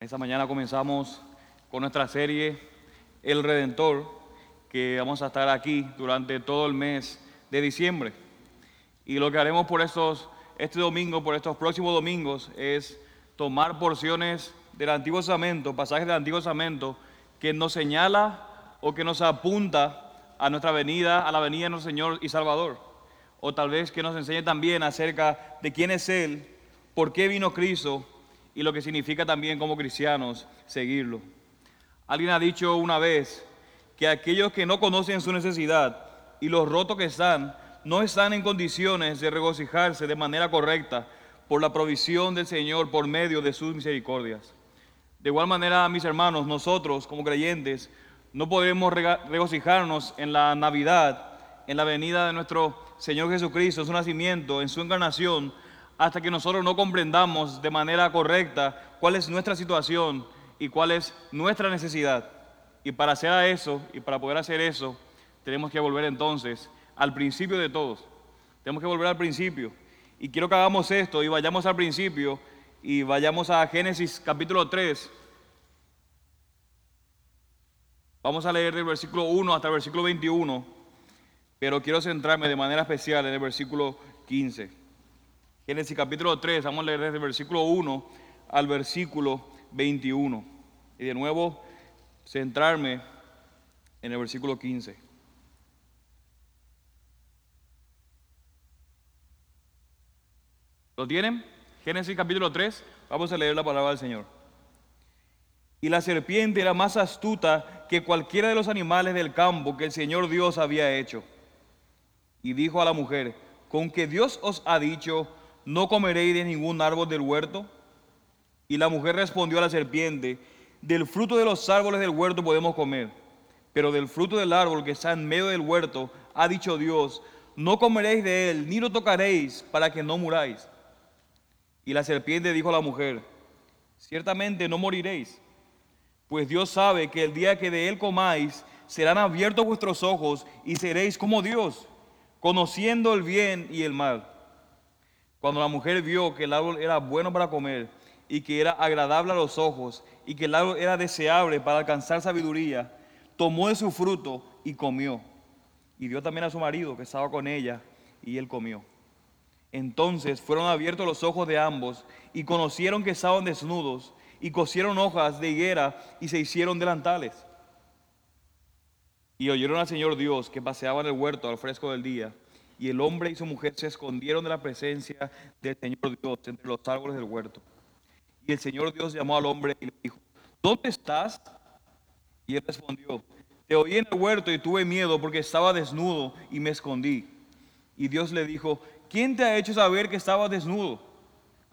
Esta mañana comenzamos con nuestra serie El Redentor, que vamos a estar aquí durante todo el mes de diciembre. Y lo que haremos por estos, este domingo, por estos próximos domingos, es tomar porciones del Antiguo Testamento, pasajes del Antiguo Testamento, que nos señala o que nos apunta a nuestra venida, a la venida de nuestro Señor y Salvador. O tal vez que nos enseñe también acerca de quién es Él, por qué vino Cristo y lo que significa también como cristianos seguirlo. Alguien ha dicho una vez que aquellos que no conocen su necesidad y los rotos que están, no están en condiciones de regocijarse de manera correcta por la provisión del Señor por medio de sus misericordias. De igual manera, mis hermanos, nosotros como creyentes no podemos regocijarnos en la Navidad, en la venida de nuestro Señor Jesucristo, en su nacimiento, en su encarnación, hasta que nosotros no comprendamos de manera correcta cuál es nuestra situación y cuál es nuestra necesidad. Y para hacer eso, y para poder hacer eso, tenemos que volver entonces al principio de todos. Tenemos que volver al principio. Y quiero que hagamos esto y vayamos al principio y vayamos a Génesis capítulo 3. Vamos a leer del versículo 1 hasta el versículo 21, pero quiero centrarme de manera especial en el versículo 15. Génesis capítulo 3, vamos a leer desde el versículo 1 al versículo 21. Y de nuevo centrarme en el versículo 15. ¿Lo tienen? Génesis capítulo 3, vamos a leer la palabra del Señor. Y la serpiente era más astuta que cualquiera de los animales del campo que el Señor Dios había hecho. Y dijo a la mujer, con que Dios os ha dicho, no comeréis de ningún árbol del huerto. Y la mujer respondió a la serpiente, del fruto de los árboles del huerto podemos comer, pero del fruto del árbol que está en medio del huerto, ha dicho Dios, no comeréis de él, ni lo tocaréis, para que no muráis. Y la serpiente dijo a la mujer, ciertamente no moriréis, pues Dios sabe que el día que de él comáis, serán abiertos vuestros ojos y seréis como Dios, conociendo el bien y el mal. Cuando la mujer vio que el árbol era bueno para comer y que era agradable a los ojos y que el árbol era deseable para alcanzar sabiduría, tomó de su fruto y comió. Y dio también a su marido que estaba con ella y él comió. Entonces fueron abiertos los ojos de ambos y conocieron que estaban desnudos y cosieron hojas de higuera y se hicieron delantales. Y oyeron al Señor Dios que paseaba en el huerto al fresco del día y el hombre y su mujer se escondieron de la presencia del Señor Dios entre los árboles del huerto. Y el Señor Dios llamó al hombre y le dijo, ¿dónde estás? Y él respondió, te oí en el huerto y tuve miedo porque estaba desnudo y me escondí. Y Dios le dijo, ¿quién te ha hecho saber que estabas desnudo?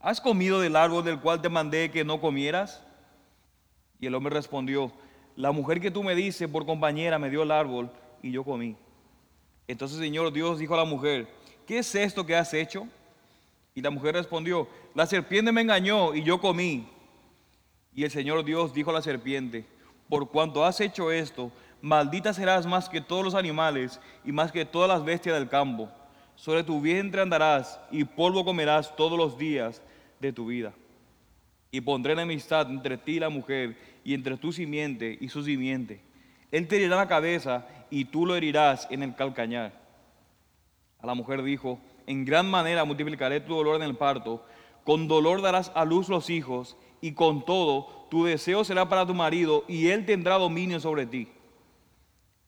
¿Has comido del árbol del cual te mandé que no comieras? Y el hombre respondió, la mujer que tú me dices por compañera me dio el árbol y yo comí. Entonces el Señor Dios dijo a la mujer, ¿qué es esto que has hecho? Y la mujer respondió, la serpiente me engañó y yo comí. Y el Señor Dios dijo a la serpiente, por cuanto has hecho esto, maldita serás más que todos los animales y más que todas las bestias del campo. Sobre tu vientre andarás y polvo comerás todos los días de tu vida. Y pondré enemistad entre ti y la mujer, y entre tu simiente y su simiente. Él te herirá la cabeza y tú lo herirás en el calcañar. A la mujer dijo, en gran manera multiplicaré tu dolor en el parto, con dolor darás a luz los hijos, y con todo tu deseo será para tu marido, y él tendrá dominio sobre ti.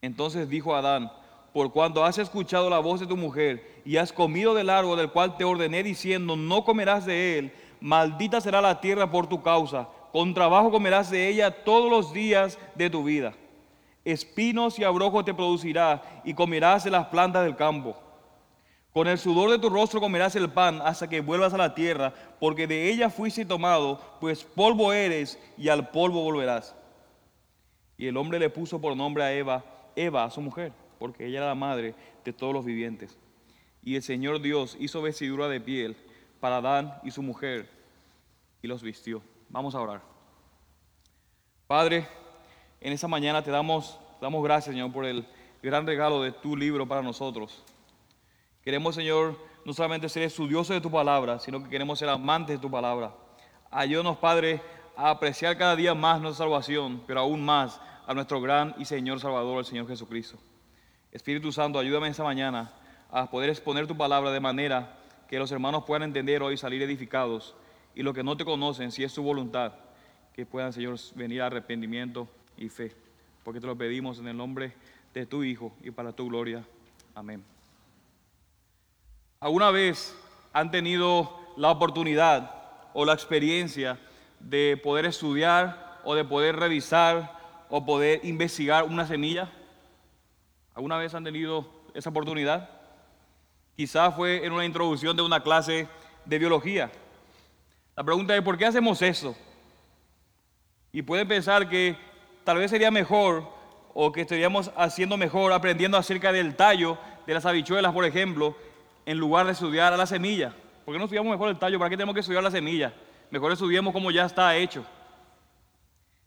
Entonces dijo Adán, por cuanto has escuchado la voz de tu mujer, y has comido del árbol del cual te ordené diciendo, no comerás de él, maldita será la tierra por tu causa, con trabajo comerás de ella todos los días de tu vida espinos y abrojos te producirá y comerás de las plantas del campo. Con el sudor de tu rostro comerás el pan hasta que vuelvas a la tierra, porque de ella fuiste tomado, pues polvo eres y al polvo volverás. Y el hombre le puso por nombre a Eva, Eva a su mujer, porque ella era la madre de todos los vivientes. Y el Señor Dios hizo vestidura de piel para Adán y su mujer y los vistió. Vamos a orar. Padre, en esa mañana te damos, damos gracias, Señor, por el gran regalo de tu libro para nosotros. Queremos, Señor, no solamente ser estudiosos de tu palabra, sino que queremos ser amantes de tu palabra. Ayúdanos, Padre, a apreciar cada día más nuestra salvación, pero aún más a nuestro gran y Señor Salvador, el Señor Jesucristo. Espíritu Santo, ayúdame esta mañana a poder exponer tu palabra de manera que los hermanos puedan entender hoy salir edificados, y los que no te conocen, si es tu voluntad, que puedan, Señor, venir a arrepentimiento y fe. Porque te lo pedimos en el nombre de tu Hijo y para tu gloria. Amén. ¿Alguna vez han tenido la oportunidad o la experiencia de poder estudiar o de poder revisar o poder investigar una semilla? ¿Alguna vez han tenido esa oportunidad? Quizás fue en una introducción de una clase de biología. La pregunta es, ¿por qué hacemos eso? Y pueden pensar que tal vez sería mejor o que estaríamos haciendo mejor aprendiendo acerca del tallo de las habichuelas, por ejemplo, en lugar de estudiar a la semilla. ¿Por qué no estudiamos mejor el tallo? ¿Para qué tenemos que estudiar la semilla? Mejor estudiemos cómo ya está hecho.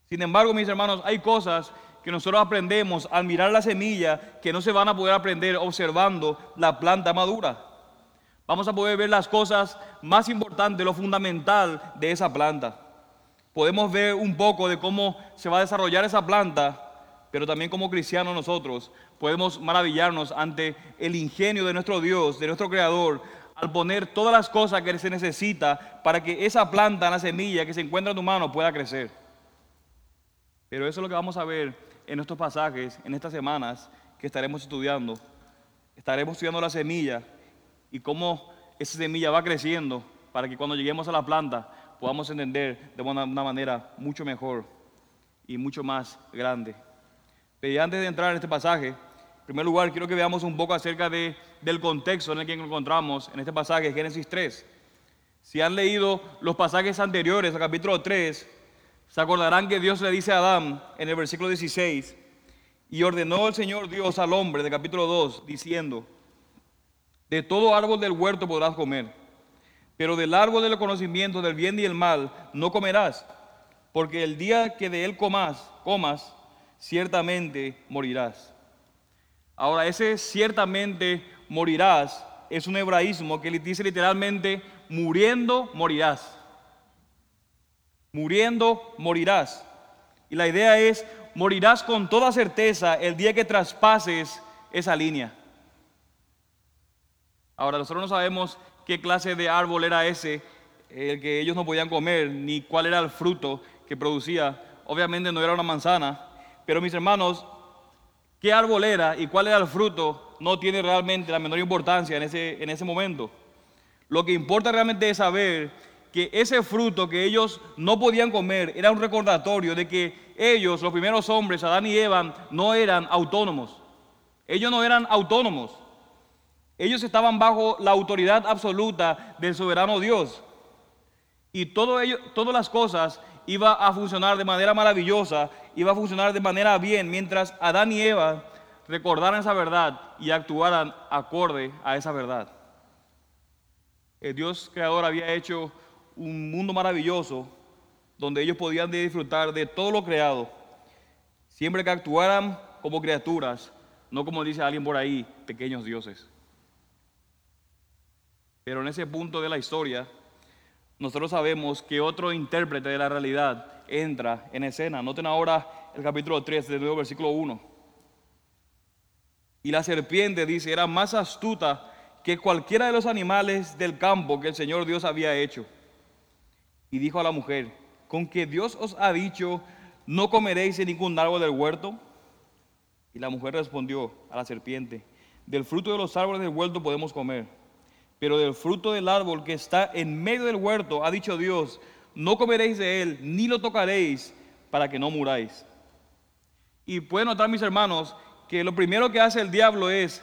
Sin embargo, mis hermanos, hay cosas que nosotros aprendemos al mirar la semilla que no se van a poder aprender observando la planta madura. Vamos a poder ver las cosas más importantes, lo fundamental de esa planta. Podemos ver un poco de cómo se va a desarrollar esa planta, pero también como cristianos nosotros podemos maravillarnos ante el ingenio de nuestro Dios, de nuestro Creador, al poner todas las cosas que se necesita para que esa planta, la semilla que se encuentra en tu mano pueda crecer. Pero eso es lo que vamos a ver en estos pasajes, en estas semanas que estaremos estudiando. Estaremos estudiando la semilla y cómo esa semilla va creciendo para que cuando lleguemos a la planta podamos entender de una, manera mucho mejor y mucho más grande. Pero antes de entrar en este pasaje, en primer lugar quiero que veamos un poco acerca de, del contexto en el que encontramos en este pasaje, Génesis 3. Si han leído los pasajes anteriores, al capítulo 3, se acordarán que Dios le dice a Adán en el versículo 16, y ordenó el Señor Dios al hombre, de capítulo 2, diciendo, de todo árbol del huerto podrás comer, pero del árbol del conocimiento del bien y el mal no comerás, porque el día que de él comas, comas, ciertamente morirás. Ahora, ese ciertamente morirás es un hebraísmo que dice literalmente, muriendo morirás muriendo morirás. Y la idea es, morirás con toda certeza el día que traspases esa línea. Ahora, nosotros no sabemos qué clase de árbol era ese, el que ellos no podían comer, ni cuál era el fruto que producía. Obviamente no era una manzana, pero mis hermanos, qué árbol era y cuál era el fruto no tiene realmente la menor importancia en ese, en ese momento. Lo que importa realmente es saber que ese fruto que ellos no podían comer era un recordatorio de que ellos, los primeros hombres, Adán y Eva, no eran autónomos. Ellos no eran autónomos. Ellos estaban bajo la autoridad absoluta del soberano Dios. Y todas las cosas iban a funcionar de manera maravillosa, iba a funcionar de manera bien, mientras Adán y Eva recordaran esa verdad y actuaran acorde a esa verdad. El Dios creador había hecho un mundo maravilloso donde ellos podían disfrutar de todo lo creado, siempre que actuaran como criaturas, no como dice alguien por ahí, pequeños dioses. Pero en ese punto de la historia, nosotros sabemos que otro intérprete de la realidad entra en escena. Noten ahora el capítulo 3 del nuevo versículo 1. Y la serpiente dice, era más astuta que cualquiera de los animales del campo que el Señor Dios había hecho y dijo a la mujer, con que Dios os ha dicho, no comeréis en ningún árbol del huerto. Y la mujer respondió a la serpiente, del fruto de los árboles del huerto podemos comer, pero del fruto del árbol que está en medio del huerto, ha dicho Dios, no comeréis de él, ni lo tocaréis, para que no muráis. Y pueden notar, mis hermanos, que lo primero que hace el diablo es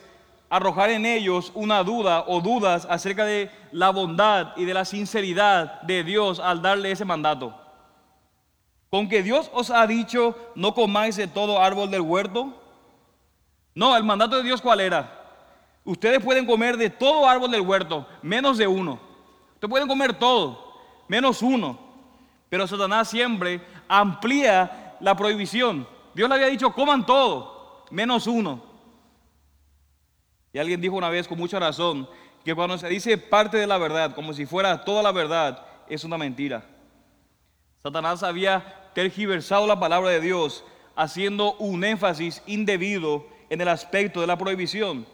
arrojar en ellos una duda o dudas acerca de la bondad y de la sinceridad de Dios al darle ese mandato. Con que Dios os ha dicho, no comáis de todo árbol del huerto. No, el mandato de Dios cuál era? Ustedes pueden comer de todo árbol del huerto, menos de uno. Ustedes pueden comer todo, menos uno. Pero Satanás siempre amplía la prohibición. Dios le había dicho, coman todo, menos uno. Y alguien dijo una vez con mucha razón que cuando se dice parte de la verdad, como si fuera toda la verdad, es una mentira. Satanás había tergiversado la palabra de Dios, haciendo un énfasis indebido en el aspecto de la prohibición.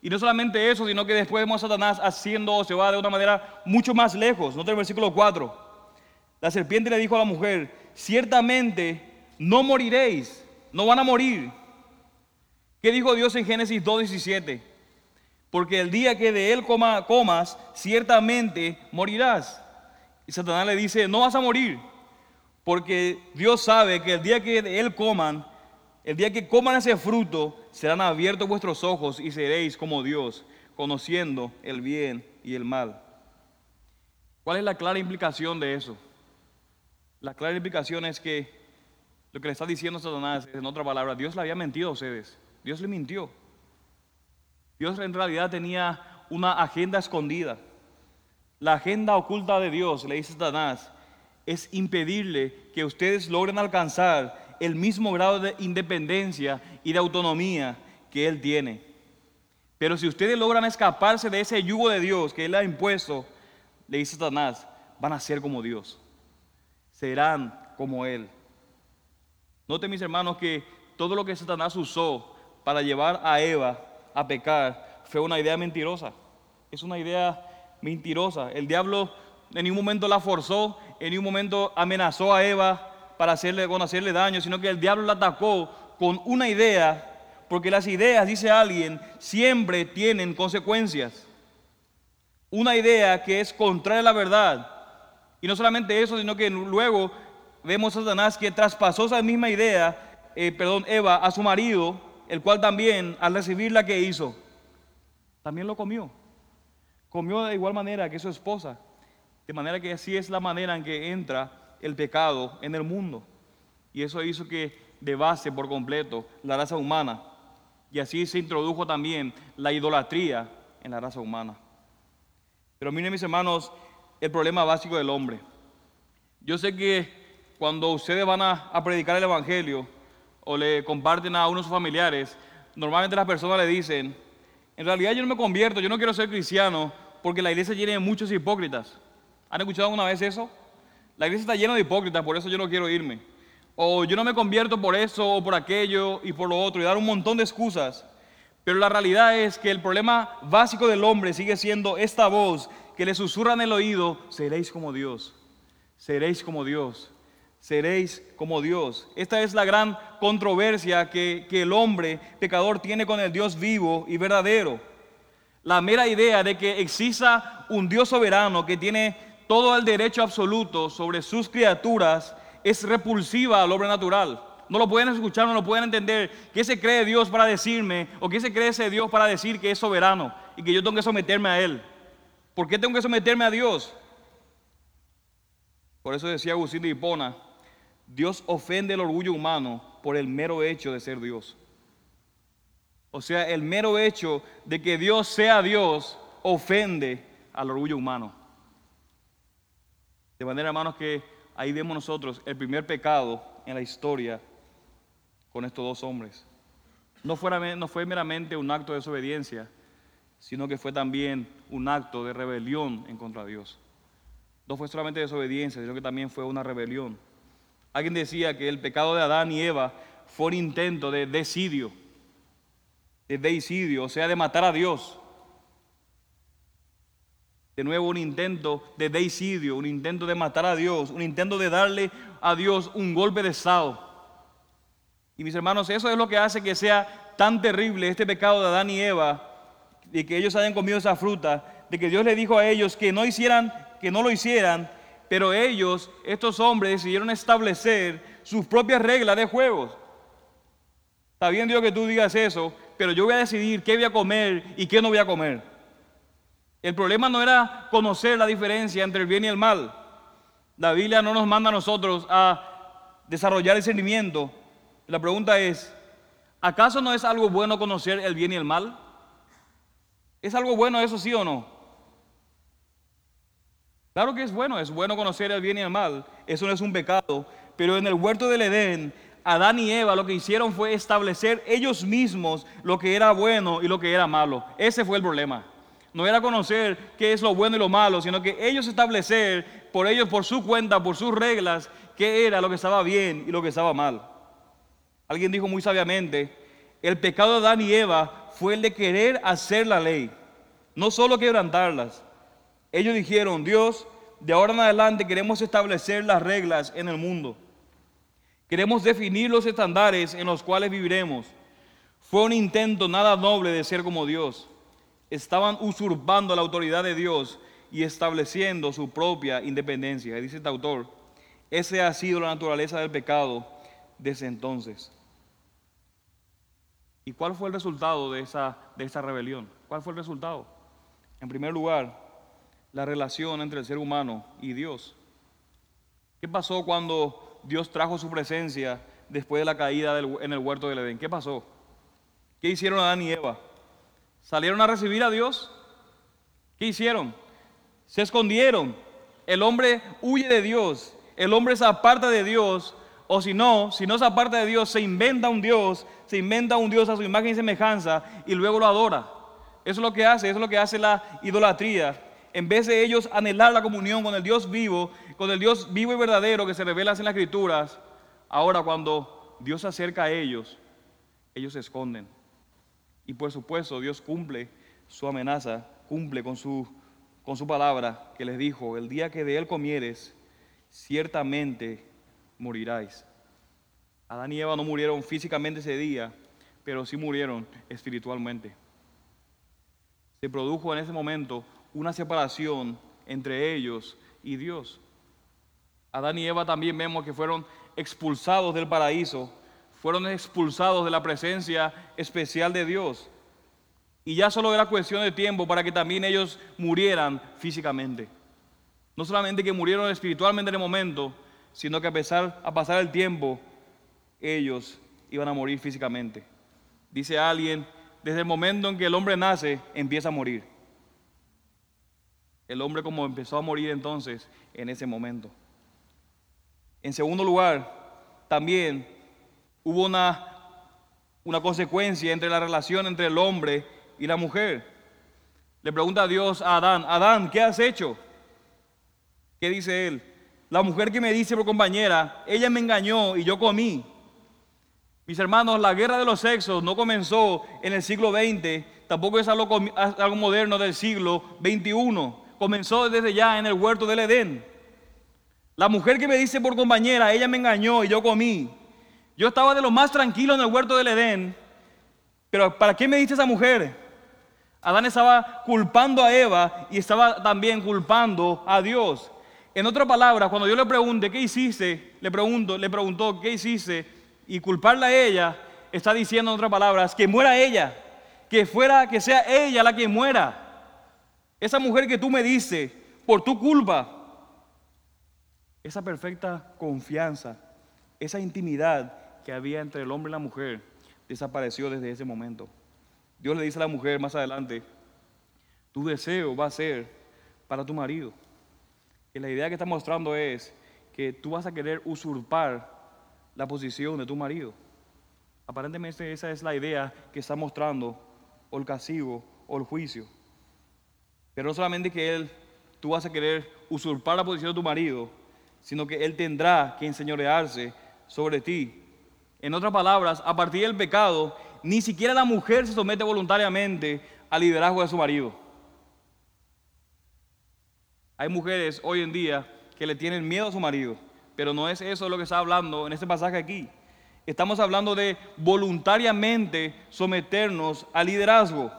Y no solamente eso, sino que después vemos a Satanás haciendo o se va de una manera mucho más lejos. Nota el versículo 4. La serpiente le dijo a la mujer, ciertamente no moriréis, no van a morir. ¿Qué dijo Dios en Génesis 2.17? Porque el día que de él comas, ciertamente morirás. Y Satanás le dice, no vas a morir, porque Dios sabe que el día que de él coman, el día que coman ese fruto, serán abiertos vuestros ojos y seréis como Dios, conociendo el bien y el mal. ¿Cuál es la clara implicación de eso? La clara implicación es que lo que le está diciendo Satanás es, en otra palabra, Dios le había mentido a ustedes. Dios le mintió. Dios en realidad tenía una agenda escondida. La agenda oculta de Dios, le dice Satanás, es impedirle que ustedes logren alcanzar el mismo grado de independencia y de autonomía que Él tiene. Pero si ustedes logran escaparse de ese yugo de Dios que Él ha impuesto, le dice Satanás, van a ser como Dios serán como Él. Note mis hermanos que todo lo que Satanás usó para llevar a Eva a pecar fue una idea mentirosa. Es una idea mentirosa. El diablo en ningún momento la forzó, en ningún momento amenazó a Eva para hacerle, con hacerle daño, sino que el diablo la atacó con una idea, porque las ideas, dice alguien, siempre tienen consecuencias. Una idea que es contraria a la verdad y no solamente eso, sino que luego vemos a Satanás que traspasó esa misma idea, eh, perdón, Eva, a su marido, el cual también, al recibir la que hizo, también lo comió. Comió de igual manera que su esposa. De manera que así es la manera en que entra el pecado en el mundo. Y eso hizo que de base por completo la raza humana. Y así se introdujo también la idolatría en la raza humana. Pero miren mis hermanos, el problema básico del hombre. Yo sé que cuando ustedes van a, predicar el Evangelio o le comparten a unos familiares, normalmente las personas le dicen, en realidad yo no me convierto, yo no quiero ser cristiano porque la iglesia tiene muchos hipócritas. ¿Han escuchado alguna vez eso? La iglesia está llena de hipócritas, por eso yo no quiero irme. O yo no me convierto por eso o por aquello y por lo otro y dar un montón de excusas. Pero la realidad es que el problema básico del hombre sigue siendo esta voz que le susurran el oído, seréis como Dios, seréis como Dios, seréis como Dios. Esta es la gran controversia que, que el hombre pecador tiene con el Dios vivo y verdadero. La mera idea de que exista un Dios soberano que tiene todo el derecho absoluto sobre sus criaturas es repulsiva al hombre natural. No lo pueden escuchar, no lo pueden entender. ¿Qué se cree Dios para decirme? ¿O qué se cree ese Dios para decir que es soberano y que yo tengo que someterme a Él? ¿Por qué tengo que someterme a Dios? Por eso decía Agustín de Hipona, Dios ofende el orgullo humano por el mero hecho de ser Dios. O sea, el mero hecho de que Dios sea Dios ofende al orgullo humano. De manera, hermanos, que ahí vemos nosotros el primer pecado en la historia con estos dos hombres. No, fuera, no fue meramente un acto de desobediencia, sino que fue también un acto de rebelión en contra de Dios. No fue solamente desobediencia, sino que también fue una rebelión. Alguien decía que el pecado de Adán y Eva fue un intento de decidio, de deicidio, o sea, de matar a Dios. De nuevo un intento de deicidio, un intento de matar a Dios, un intento de darle a Dios un golpe de estado. Y mis hermanos, eso es lo que hace que sea tan terrible este pecado de Adán y Eva de que ellos hayan comido esa fruta, de que Dios le dijo a ellos que no hicieran, que no lo hicieran, pero ellos, estos hombres, decidieron establecer sus propias reglas de juegos. Está bien Dios que tú digas eso, pero yo voy a decidir qué voy a comer y qué no voy a comer. El problema no era conocer la diferencia entre el bien y el mal. La Biblia no nos manda a nosotros a desarrollar el sentimiento. La pregunta es, ¿acaso no es algo bueno conocer el bien y el mal? ¿Es algo bueno eso sí o no? Claro que es bueno, es bueno conocer el bien y el mal, eso no es un pecado, pero en el huerto del Edén, Adán y Eva lo que hicieron fue establecer ellos mismos lo que era bueno y lo que era malo. Ese fue el problema. No era conocer qué es lo bueno y lo malo, sino que ellos establecer por ellos, por su cuenta, por sus reglas, qué era lo que estaba bien y lo que estaba mal. Alguien dijo muy sabiamente, el pecado de Adán y Eva fue el de querer hacer la ley, no solo quebrantarlas. Ellos dijeron, Dios, de ahora en adelante queremos establecer las reglas en el mundo. Queremos definir los estándares en los cuales viviremos. Fue un intento nada noble de ser como Dios. Estaban usurpando la autoridad de Dios y estableciendo su propia independencia. dice este autor, esa ha sido la naturaleza del pecado desde entonces. ¿Y cuál fue el resultado de esa, de esa rebelión? ¿Cuál fue el resultado? En primer lugar, la relación entre el ser humano y Dios. ¿Qué pasó cuando Dios trajo su presencia después de la caída en el huerto del Edén? ¿Qué pasó? ¿Qué hicieron Adán y Eva? ¿Salieron a recibir a Dios? ¿Qué hicieron? Se escondieron. El hombre huye de Dios. El hombre se aparta de Dios. O si no, si no se aparta de Dios, se inventa un Dios, se inventa un Dios a su imagen y semejanza y luego lo adora. Eso es lo que hace, eso es lo que hace la idolatría. En vez de ellos anhelar la comunión con el Dios vivo, con el Dios vivo y verdadero que se revela en las escrituras, ahora cuando Dios se acerca a ellos, ellos se esconden. Y por supuesto, Dios cumple su amenaza, cumple con su, con su palabra que les dijo, el día que de él comieres, ciertamente moriráis. Adán y Eva no murieron físicamente ese día, pero sí murieron espiritualmente. Se produjo en ese momento una separación entre ellos y Dios. Adán y Eva también vemos que fueron expulsados del paraíso fueron expulsados de la presencia especial de Dios. Y ya solo era cuestión de tiempo para que también ellos murieran físicamente. No solamente que murieron espiritualmente en el momento, sino que a, pesar, a pasar el tiempo, ellos iban a morir físicamente. Dice alguien, desde el momento en que el hombre nace, empieza a morir. El hombre como empezó a morir entonces en ese momento. En segundo lugar, también hubo una, una consecuencia entre la relación entre el hombre y la mujer. Le pregunta a Dios a Adán, Adán, ¿qué has hecho? ¿Qué dice él? La mujer que me dice por compañera, ella me engañó y yo comí. Mis hermanos, la guerra de los sexos no comenzó en el siglo XX, tampoco es algo, algo moderno del siglo XXI. Comenzó desde ya en el huerto del Edén. La mujer que me dice por compañera, ella me engañó y yo comí. Yo estaba de lo más tranquilo en el huerto del Edén, pero ¿para qué me dice esa mujer? Adán estaba culpando a Eva y estaba también culpando a Dios. En otras palabras, cuando yo le pregunte qué hiciste, le pregunto, le preguntó qué hiciste y culparla a ella, está diciendo en otras palabras que muera ella, que fuera, que sea ella la que muera. Esa mujer que tú me dices por tu culpa, esa perfecta confianza, esa intimidad que había entre el hombre y la mujer desapareció desde ese momento. Dios le dice a la mujer más adelante, tu deseo va a ser para tu marido. Y la idea que está mostrando es que tú vas a querer usurpar la posición de tu marido. Aparentemente esa es la idea que está mostrando el castigo o el juicio. Pero no solamente que él, tú vas a querer usurpar la posición de tu marido, sino que él tendrá que enseñorearse sobre ti en otras palabras, a partir del pecado, ni siquiera la mujer se somete voluntariamente al liderazgo de su marido. Hay mujeres hoy en día que le tienen miedo a su marido, pero no es eso lo que está hablando en este pasaje aquí. Estamos hablando de voluntariamente someternos al liderazgo.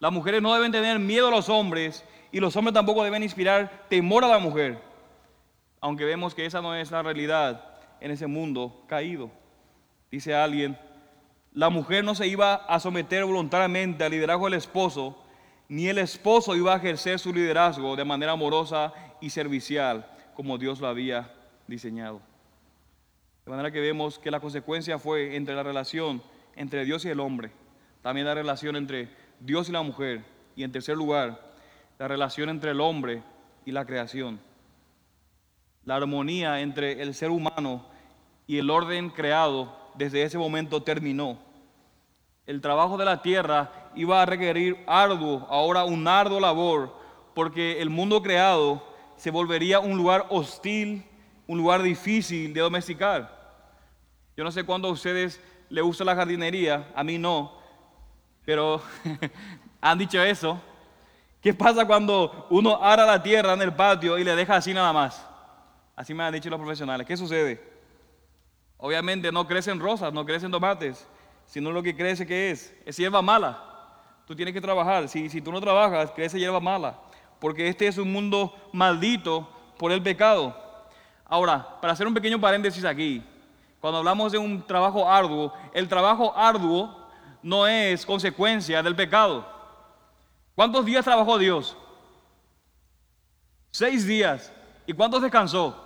Las mujeres no deben tener miedo a los hombres y los hombres tampoco deben inspirar temor a la mujer, aunque vemos que esa no es la realidad en ese mundo caído dice alguien, la mujer no se iba a someter voluntariamente al liderazgo del esposo, ni el esposo iba a ejercer su liderazgo de manera amorosa y servicial como Dios lo había diseñado. De manera que vemos que la consecuencia fue entre la relación entre Dios y el hombre, también la relación entre Dios y la mujer, y en tercer lugar, la relación entre el hombre y la creación. La armonía entre el ser humano y el orden creado desde ese momento terminó. El trabajo de la tierra iba a requerir arduo, ahora un arduo labor, porque el mundo creado se volvería un lugar hostil, un lugar difícil de domesticar. Yo no sé cuándo a ustedes les gusta la jardinería, a mí no, pero han dicho eso. ¿Qué pasa cuando uno ara la tierra en el patio y le deja así nada más? Así me han dicho los profesionales. ¿Qué sucede? Obviamente no crecen rosas, no crecen tomates, sino lo que crece que es, es hierba mala. Tú tienes que trabajar. Si, si tú no trabajas, crece hierba mala. Porque este es un mundo maldito por el pecado. Ahora, para hacer un pequeño paréntesis aquí, cuando hablamos de un trabajo arduo, el trabajo arduo no es consecuencia del pecado. ¿Cuántos días trabajó Dios? Seis días. ¿Y cuántos descansó?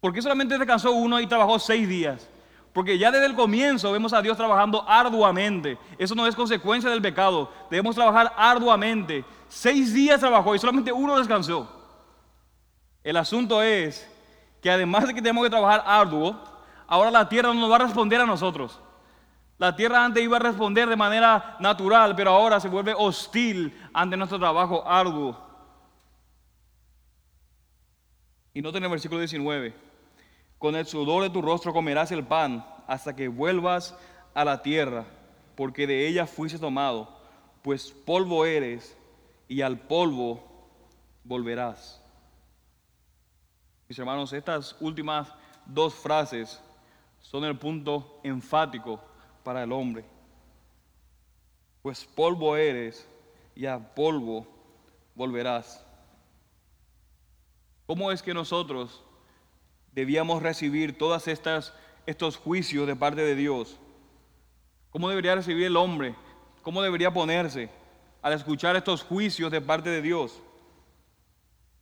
¿Por qué solamente descansó uno y trabajó seis días? Porque ya desde el comienzo vemos a Dios trabajando arduamente. Eso no es consecuencia del pecado. Debemos trabajar arduamente. Seis días trabajó y solamente uno descansó. El asunto es que además de que tenemos que trabajar arduo, ahora la tierra no nos va a responder a nosotros. La tierra antes iba a responder de manera natural, pero ahora se vuelve hostil ante nuestro trabajo arduo. Y noten el versículo 19. Con el sudor de tu rostro comerás el pan hasta que vuelvas a la tierra, porque de ella fuiste tomado, pues polvo eres y al polvo volverás. Mis hermanos, estas últimas dos frases son el punto enfático para el hombre. Pues polvo eres y a polvo volverás. ¿Cómo es que nosotros debíamos recibir todas estas estos juicios de parte de Dios? ¿Cómo debería recibir el hombre? ¿Cómo debería ponerse al escuchar estos juicios de parte de Dios?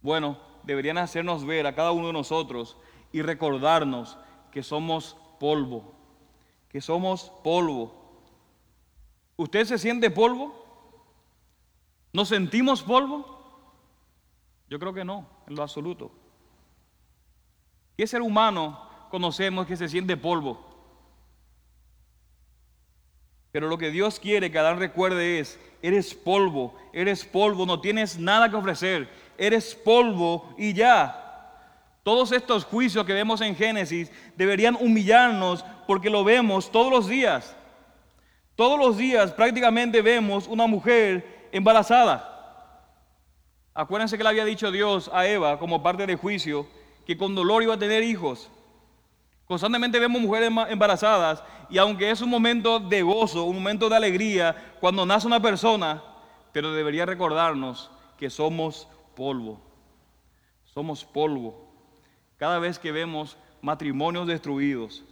Bueno, deberían hacernos ver a cada uno de nosotros y recordarnos que somos polvo, que somos polvo. ¿Usted se siente polvo? ¿Nos sentimos polvo? Yo creo que no, en lo absoluto. ¿Qué ser humano conocemos que se siente polvo? Pero lo que Dios quiere que Adán recuerde es, eres polvo, eres polvo, no tienes nada que ofrecer, eres polvo y ya. Todos estos juicios que vemos en Génesis deberían humillarnos porque lo vemos todos los días. Todos los días prácticamente vemos una mujer embarazada. Acuérdense que le había dicho Dios a Eva como parte del juicio que con dolor iba a tener hijos. Constantemente vemos mujeres embarazadas y aunque es un momento de gozo, un momento de alegría cuando nace una persona, pero debería recordarnos que somos polvo. Somos polvo. Cada vez que vemos matrimonios destruidos,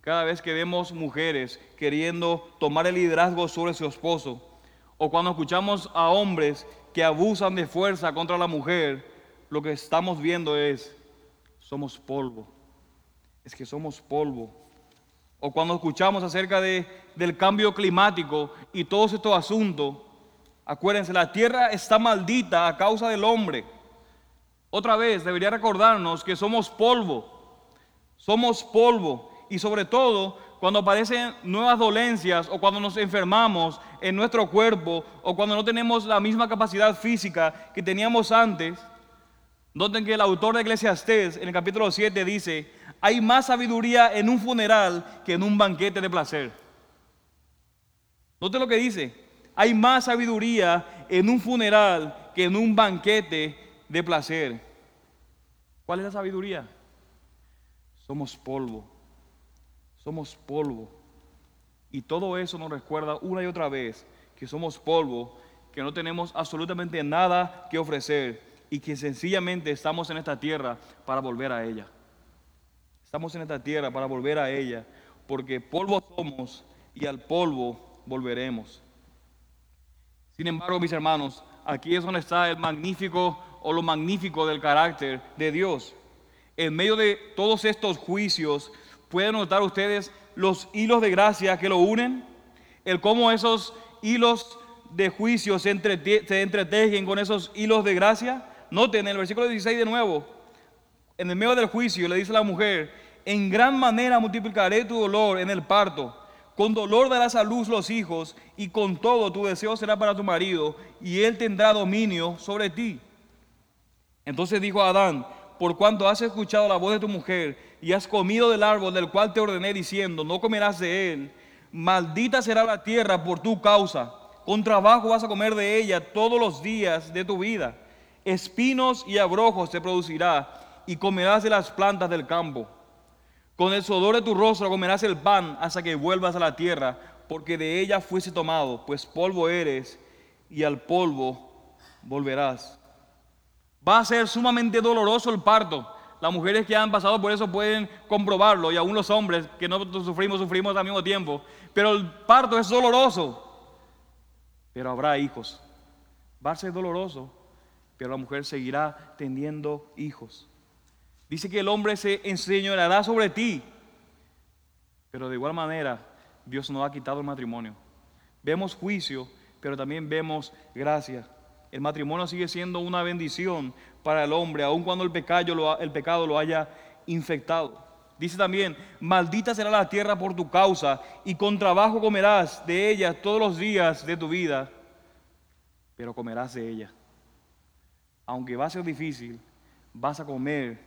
cada vez que vemos mujeres queriendo tomar el liderazgo sobre su esposo, o cuando escuchamos a hombres que abusan de fuerza contra la mujer, lo que estamos viendo es, somos polvo. Es que somos polvo. O cuando escuchamos acerca de, del cambio climático y todos estos asuntos, acuérdense, la tierra está maldita a causa del hombre. Otra vez, debería recordarnos que somos polvo. Somos polvo. Y sobre todo, cuando aparecen nuevas dolencias o cuando nos enfermamos en nuestro cuerpo o cuando no tenemos la misma capacidad física que teníamos antes, noten que el autor de Eclesiastés en el capítulo 7 dice, hay más sabiduría en un funeral que en un banquete de placer. Noten lo que dice, hay más sabiduría en un funeral que en un banquete de placer. ¿Cuál es la sabiduría? Somos polvo somos polvo. Y todo eso nos recuerda una y otra vez que somos polvo, que no tenemos absolutamente nada que ofrecer y que sencillamente estamos en esta tierra para volver a ella. Estamos en esta tierra para volver a ella, porque polvo somos y al polvo volveremos. Sin embargo, mis hermanos, aquí es donde está el magnífico o lo magnífico del carácter de Dios. En medio de todos estos juicios, ¿Pueden notar ustedes los hilos de gracia que lo unen? El cómo esos hilos de juicio se, se entretejen con esos hilos de gracia. Noten en el versículo 16 de nuevo, en el medio del juicio le dice a la mujer, en gran manera multiplicaré tu dolor en el parto, con dolor darás a luz los hijos, y con todo tu deseo será para tu marido, y él tendrá dominio sobre ti. Entonces dijo Adán, por cuanto has escuchado la voz de tu mujer, y has comido del árbol del cual te ordené diciendo, no comerás de él, maldita será la tierra por tu causa, con trabajo vas a comer de ella todos los días de tu vida, espinos y abrojos te producirá, y comerás de las plantas del campo. Con el sudor de tu rostro comerás el pan hasta que vuelvas a la tierra, porque de ella fuiste tomado, pues polvo eres y al polvo volverás. Va a ser sumamente doloroso el parto. Las mujeres que han pasado por eso pueden comprobarlo y aún los hombres que no sufrimos, sufrimos al mismo tiempo. Pero el parto es doloroso. Pero habrá hijos. Va a ser doloroso, pero la mujer seguirá teniendo hijos. Dice que el hombre se enseñoreará sobre ti. Pero de igual manera, Dios no ha quitado el matrimonio. Vemos juicio, pero también vemos gracia. El matrimonio sigue siendo una bendición para el hombre, aun cuando el pecado lo, el pecado lo haya infectado. Dice también, maldita será la tierra por tu causa, y con trabajo comerás de ella todos los días de tu vida, pero comerás de ella. Aunque va a ser difícil, vas a comer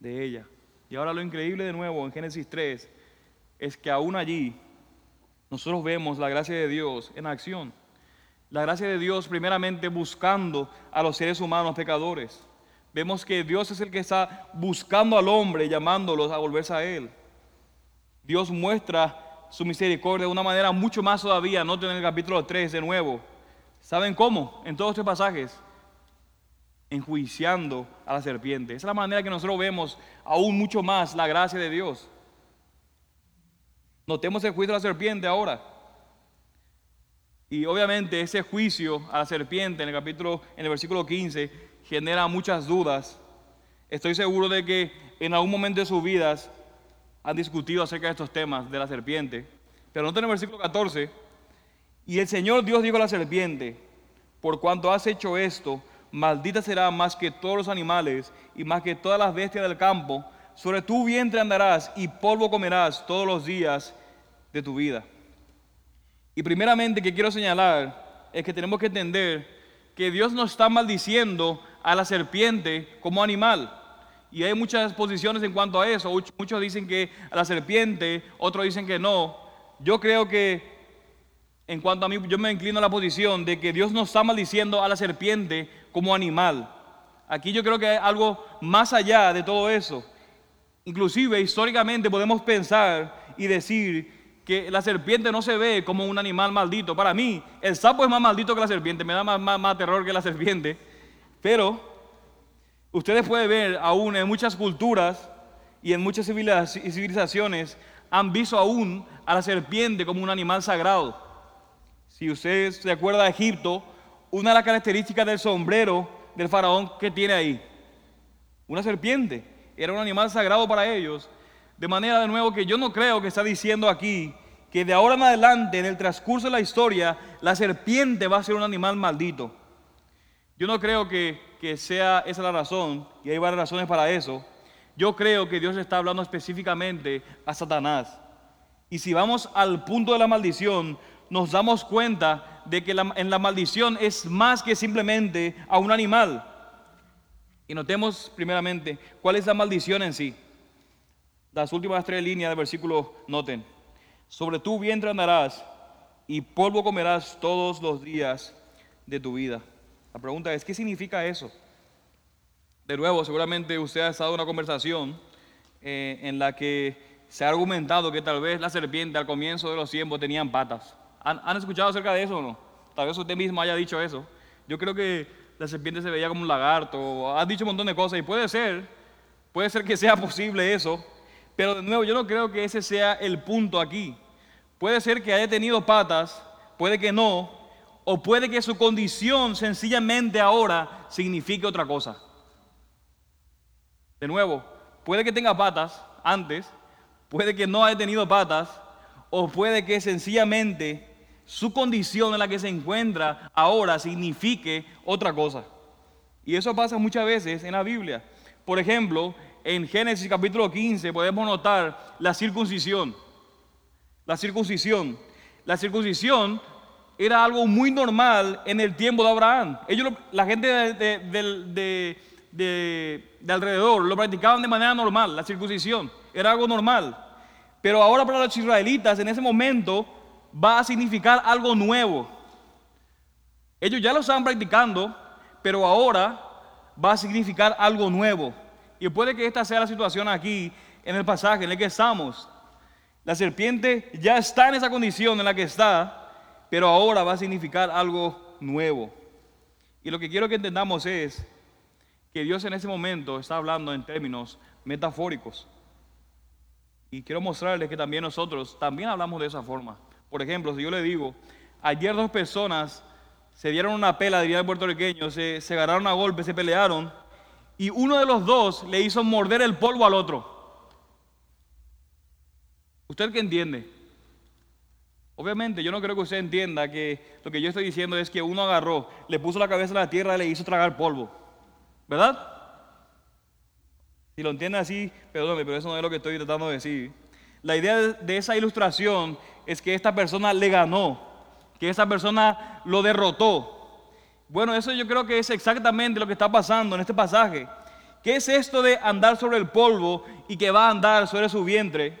de ella. Y ahora lo increíble de nuevo en Génesis 3 es que aún allí nosotros vemos la gracia de Dios en acción. La gracia de Dios primeramente buscando a los seres humanos pecadores. Vemos que Dios es el que está buscando al hombre, llamándolos a volverse a Él. Dios muestra su misericordia de una manera mucho más todavía, noten en el capítulo 3 de nuevo. ¿Saben cómo? En todos estos pasajes enjuiciando a la serpiente. Esa es la manera que nosotros vemos aún mucho más la gracia de Dios. Notemos el juicio de la serpiente ahora. Y obviamente ese juicio a la serpiente en el capítulo, en el versículo 15, genera muchas dudas. Estoy seguro de que en algún momento de sus vidas han discutido acerca de estos temas de la serpiente. Pero noten el versículo 14. Y el Señor Dios dijo a la serpiente, por cuanto has hecho esto, maldita será más que todos los animales y más que todas las bestias del campo. Sobre tu vientre andarás y polvo comerás todos los días de tu vida. Y primeramente que quiero señalar es que tenemos que entender que Dios no está maldiciendo a la serpiente como animal. Y hay muchas posiciones en cuanto a eso. Muchos dicen que a la serpiente, otros dicen que no. Yo creo que en cuanto a mí, yo me inclino a la posición de que Dios no está maldiciendo a la serpiente como animal. Aquí yo creo que hay algo más allá de todo eso. Inclusive históricamente podemos pensar y decir que la serpiente no se ve como un animal maldito. Para mí, el sapo es más maldito que la serpiente, me da más, más terror que la serpiente. Pero ustedes pueden ver aún en muchas culturas y en muchas civilizaciones han visto aún a la serpiente como un animal sagrado. Si usted se acuerda de Egipto, una de las características del sombrero del faraón que tiene ahí, una serpiente, era un animal sagrado para ellos. De manera de nuevo que yo no creo que está diciendo aquí que de ahora en adelante, en el transcurso de la historia, la serpiente va a ser un animal maldito. Yo no creo que, que sea esa la razón, y hay varias razones para eso. Yo creo que Dios está hablando específicamente a Satanás. Y si vamos al punto de la maldición, nos damos cuenta de que en la maldición es más que simplemente a un animal. Y notemos primeramente cuál es la maldición en sí. Las últimas tres líneas del versículo, noten. Sobre tu vientre andarás y polvo comerás todos los días de tu vida. La pregunta es, ¿qué significa eso? De nuevo, seguramente usted ha estado en una conversación eh, en la que se ha argumentado que tal vez la serpiente al comienzo de los tiempos tenían patas. ¿Han, escuchado acerca de eso o no? Tal vez usted mismo haya dicho eso. Yo creo que la serpiente se veía como un lagarto. Ha dicho un montón de cosas y puede ser, puede ser que sea posible eso. Pero de nuevo, yo no creo que ese sea el punto aquí. Puede ser que haya tenido patas, puede que no, o puede que su condición sencillamente ahora signifique otra cosa. De nuevo, puede que tenga patas antes, puede que no haya tenido patas, o puede que sencillamente su condición en la que se encuentra ahora signifique otra cosa. Y eso pasa muchas veces en la Biblia. Por ejemplo, en Génesis capítulo 15 podemos notar la circuncisión. La circuncisión. La circuncisión era algo muy normal en el tiempo de Abraham. Ellos, la gente de, de, alrededor lo practicaban de manera normal, la circuncisión. Era algo normal. Pero ahora para los israelitas en ese momento va a significar algo nuevo. Ellos ya lo estaban practicando, pero ahora va a significar algo nuevo. Y puede que esta sea la situación aquí en el pasaje en el que estamos. La serpiente ya está en esa condición en la que está, pero ahora va a significar algo nuevo. Y lo que quiero que entendamos es que Dios en ese momento está hablando en términos metafóricos. Y quiero mostrarles que también nosotros también hablamos de esa forma. Por ejemplo, si yo le digo, ayer dos personas se dieron una pela, diría el puertorriqueño, se, se agarraron a golpes, se pelearon, y uno de los dos le hizo morder el polvo al otro. ¿Usted qué entiende? Obviamente, yo no creo que usted entienda que lo que yo estoy diciendo es que uno agarró, le puso la cabeza a la tierra y le hizo tragar polvo. ¿Verdad? Si lo entiende así, perdóneme, pero eso no es lo que estoy tratando de decir. La idea de esa ilustración es que esta persona le ganó, que esa persona lo derrotó. Bueno, eso yo creo que es exactamente lo que está pasando en este pasaje. ¿Qué es esto de andar sobre el polvo y que va a andar sobre su vientre?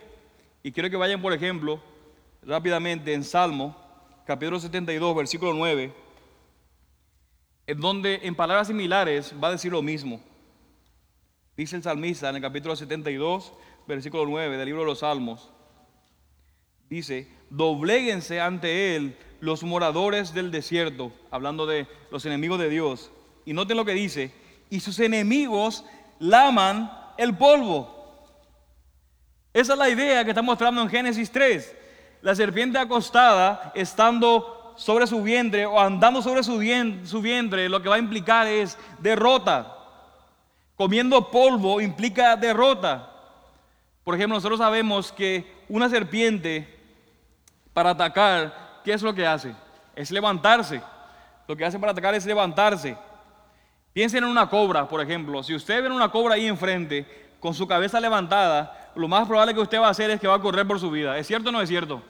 Y quiero que vayan, por ejemplo, rápidamente en Salmo, capítulo 72, versículo 9, en donde en palabras similares va a decir lo mismo. Dice el salmista en el capítulo 72, versículo 9 del libro de los Salmos. Dice, dobléguense ante él los moradores del desierto, hablando de los enemigos de Dios. Y noten lo que dice, y sus enemigos laman el polvo. Esa es la idea que está mostrando en Génesis 3. La serpiente acostada, estando sobre su vientre o andando sobre su vientre, lo que va a implicar es derrota. Comiendo polvo implica derrota. Por ejemplo, nosotros sabemos que una serpiente para atacar, ¿qué es lo que hace? Es levantarse. Lo que hace para atacar es levantarse. Piensen en una cobra, por ejemplo. Si usted ve una cobra ahí enfrente, con su cabeza levantada, lo más probable que usted va a hacer es que va a correr por su vida. ¿Es cierto o no es cierto?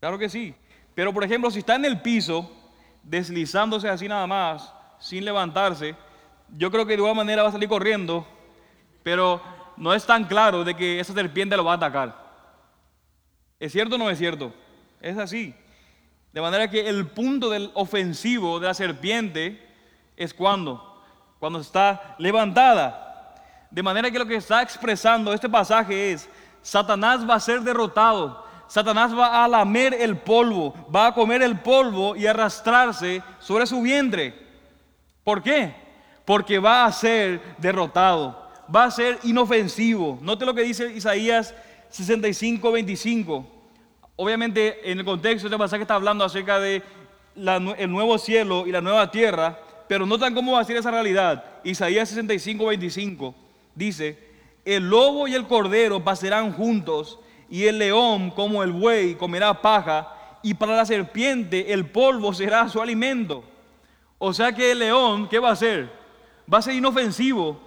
Claro que sí. Pero por ejemplo, si está en el piso, deslizándose así nada más, sin levantarse, yo creo que de igual manera va a salir corriendo, pero no es tan claro de que esa serpiente lo va a atacar. ¿Es cierto o no es cierto? Es así. De manera que el punto del ofensivo de la serpiente es cuando, cuando está levantada. De manera que lo que está expresando este pasaje es, Satanás va a ser derrotado, Satanás va a lamer el polvo, va a comer el polvo y arrastrarse sobre su vientre. ¿Por qué? porque va a ser derrotado, va a ser inofensivo. Note lo que dice Isaías 65, 25. Obviamente en el contexto de este pasaje está hablando acerca de el nuevo cielo y la nueva tierra, pero notan cómo va a ser esa realidad. Isaías 65, 25 dice, el lobo y el cordero pasarán juntos y el león como el buey comerá paja y para la serpiente el polvo será su alimento. O sea que el león, ¿qué va a hacer? va a ser inofensivo.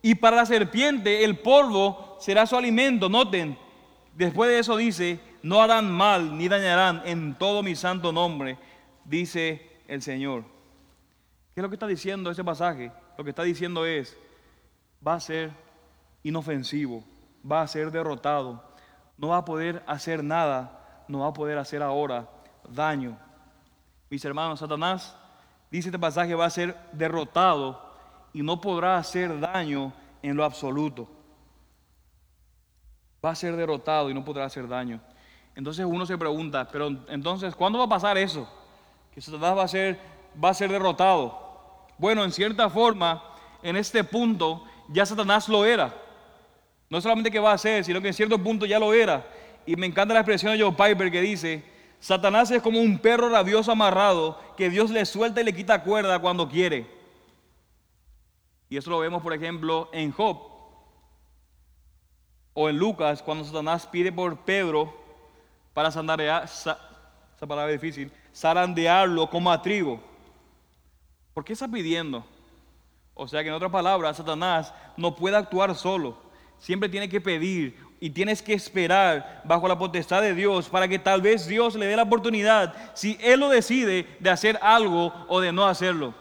Y para la serpiente el polvo será su alimento. Noten, después de eso dice, no harán mal ni dañarán en todo mi santo nombre, dice el Señor. ¿Qué es lo que está diciendo ese pasaje? Lo que está diciendo es, va a ser inofensivo, va a ser derrotado, no va a poder hacer nada, no va a poder hacer ahora daño. Mis hermanos, Satanás, dice este pasaje, va a ser derrotado y no podrá hacer daño en lo absoluto. Va a ser derrotado y no podrá hacer daño. Entonces uno se pregunta, pero entonces, ¿cuándo va a pasar eso? Que Satanás va a ser, va a ser derrotado. Bueno, en cierta forma, en este punto ya Satanás lo era. No solamente que va a ser, sino que en cierto punto ya lo era. Y me encanta la expresión de Joe Piper que dice, Satanás es como un perro rabioso amarrado que Dios le suelta y le quita cuerda cuando quiere. Y eso lo vemos, por ejemplo, en Job o en Lucas, cuando Satanás pide por Pedro para zarandear, esa palabra difícil, zarandearlo como a trigo. ¿Por qué está pidiendo? O sea que en otras palabras, Satanás no puede actuar solo. Siempre tiene que pedir y tienes que esperar bajo la potestad de Dios para que tal vez Dios le dé la oportunidad, si Él lo decide, de hacer algo o de no hacerlo.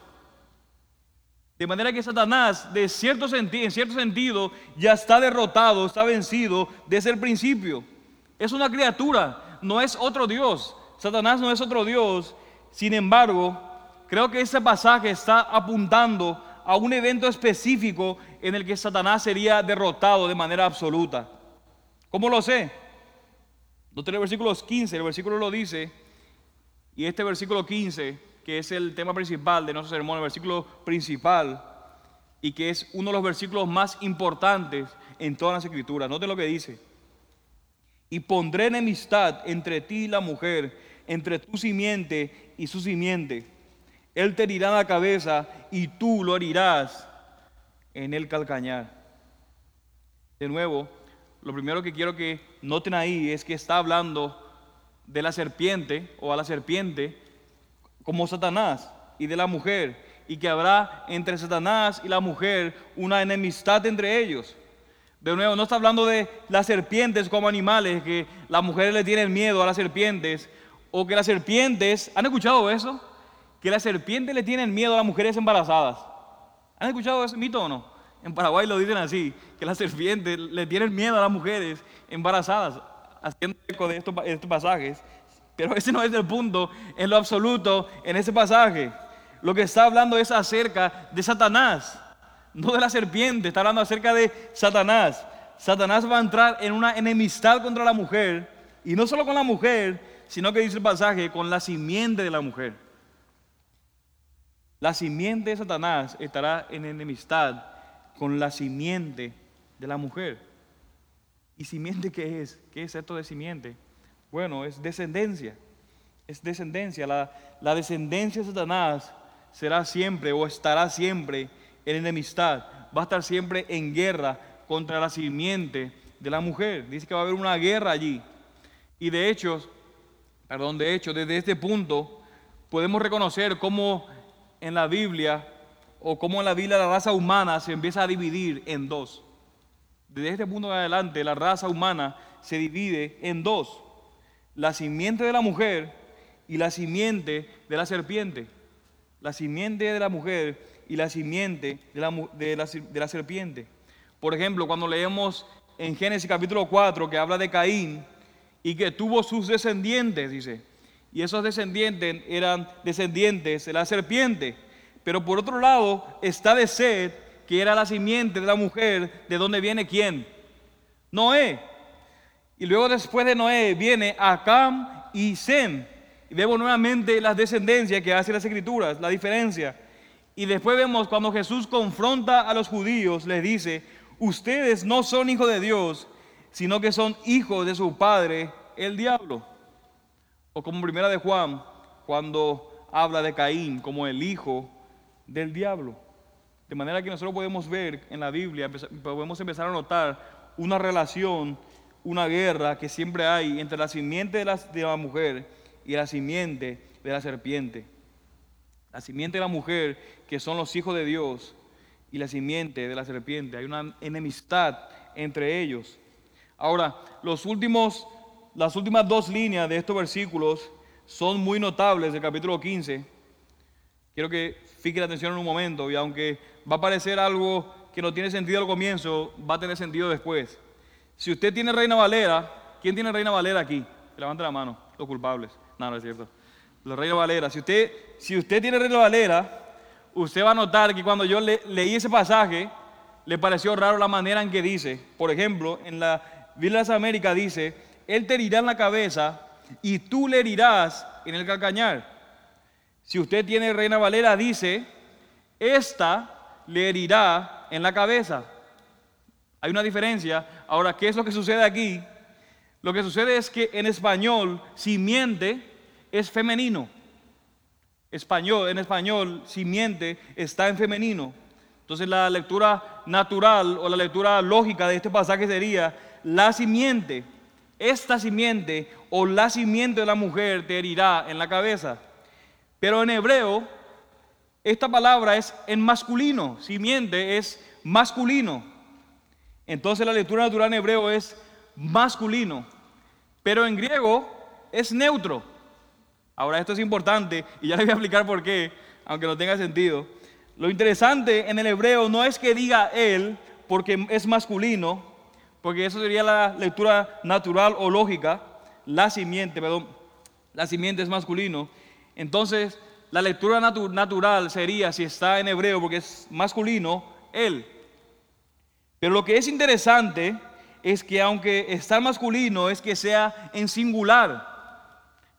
De manera que Satanás, en cierto sentido, ya está derrotado, está vencido desde el principio. Es una criatura, no es otro Dios. Satanás no es otro Dios. Sin embargo, creo que ese pasaje está apuntando a un evento específico en el que Satanás sería derrotado de manera absoluta. ¿Cómo lo sé? Note el versículo 15, el versículo lo dice, y este versículo 15 que es el tema principal de nuestro sermón, el versículo principal, y que es uno de los versículos más importantes en todas las escrituras. Note lo que dice. Y pondré enemistad entre ti y la mujer, entre tu simiente y su simiente. Él te herirá la cabeza y tú lo herirás en el calcañar. De nuevo, lo primero que quiero que noten ahí es que está hablando de la serpiente o a la serpiente como Satanás y de la mujer, y que habrá entre Satanás y la mujer una enemistad entre ellos. De nuevo, no está hablando de las serpientes como animales, que las mujeres le tienen miedo a las serpientes, o que las serpientes, ¿han escuchado eso? Que las serpientes le tienen miedo a las mujeres embarazadas. ¿Han escuchado ese mito o no? En Paraguay lo dicen así, que las serpientes le tienen miedo a las mujeres embarazadas, haciendo eco de estos, de estos pasajes. Pero ese no es el punto en lo absoluto en ese pasaje. Lo que está hablando es acerca de Satanás, no de la serpiente, está hablando acerca de Satanás. Satanás va a entrar en una enemistad contra la mujer, y no solo con la mujer, sino que dice el pasaje, con la simiente de la mujer. La simiente de Satanás estará en enemistad con la simiente de la mujer. ¿Y simiente qué es? ¿Qué es esto de simiente? Bueno, es descendencia. Es descendencia. La, descendencia de Satanás será siempre o estará siempre en enemistad. Va a estar siempre en guerra contra la simiente de la mujer. Dice que va a haber una guerra allí. Y de hecho, perdón, de hecho, desde este punto podemos reconocer cómo en la Biblia o cómo en la Biblia la raza humana se empieza a dividir en dos. Desde este punto en adelante la raza humana se divide en dos la simiente de la mujer y la simiente de la serpiente. La simiente de la mujer y la simiente de la, de la, serpiente. Por ejemplo, cuando leemos en Génesis capítulo 4 que habla de Caín y que tuvo sus descendientes, dice, y esos descendientes eran descendientes de la serpiente. Pero por otro lado está de Sed, que era la simiente de la mujer, de donde viene quién? Noé. Y luego después de Noé viene Acam y Sem. Y vemos nuevamente las descendencias que hacen las escrituras, la diferencia. Y después vemos cuando Jesús confronta a los judíos, les dice, ustedes no son hijos de Dios, sino que son hijos de su padre, el diablo. O como primera de Juan, cuando habla de Caín como el hijo del diablo. De manera que nosotros podemos ver en la Biblia, podemos empezar a notar una relación una guerra que siempre hay entre la simiente de la, de la mujer y la simiente de la serpiente. La simiente de la mujer, que son los hijos de Dios, y la simiente de la serpiente. Hay una enemistad entre ellos. Ahora, los últimos, las últimas dos líneas de estos versículos son muy notables del capítulo 15. Quiero que fije la atención en un momento, y aunque va a parecer algo que no tiene sentido al comienzo, va a tener sentido después. Si usted tiene Reina Valera, ¿quién tiene Reina Valera aquí? Levante la mano, los culpables. No, no es cierto. La Reina Valera. Si usted, si usted tiene Reina Valera, usted va a notar que cuando yo leí ese pasaje, le pareció raro la manera en que dice. Por ejemplo, en la Biblia de las Américas dice, Él te herirá en la cabeza y tú le herirás en el calcañar. Si usted tiene Reina Valera, dice, esta le herirá en la cabeza. Hay una diferencia. Ahora, ¿qué es lo que sucede aquí? Lo que sucede es que en español, simiente es femenino. Español, en español, simiente está en femenino. Entonces la lectura natural o la lectura lógica de este pasaje sería la simiente, esta simiente o la simiente de la mujer te herirá en la cabeza. Pero en hebreo, esta palabra es en masculino, simiente es masculino. Entonces la lectura natural en hebreo es masculino, pero en griego es neutro. Ahora esto es importante y ya les voy a explicar por qué, aunque no tenga sentido. Lo interesante en el hebreo no es que diga él porque es masculino, porque eso sería la lectura natural o lógica, la simiente, perdón, la simiente es masculino. Entonces, la lectura natural sería, si está en hebreo, porque es masculino, él. Pero lo que es interesante es que aunque está masculino, es que sea en singular.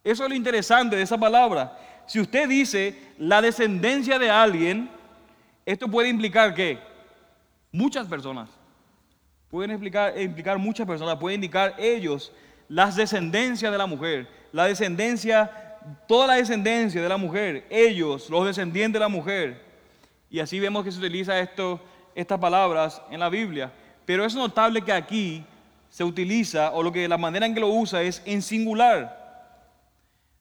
Eso es lo interesante de esa palabra. Si usted dice la descendencia de alguien, esto puede implicar que muchas personas, pueden implicar, implicar muchas personas, puede indicar ellos las descendencias de la mujer, la descendencia, toda la descendencia de la mujer, ellos, los descendientes de la mujer. Y así vemos que se utiliza esto, estas palabras en la Biblia. Pero es notable que aquí se utiliza, o lo que la manera en que lo usa es en singular.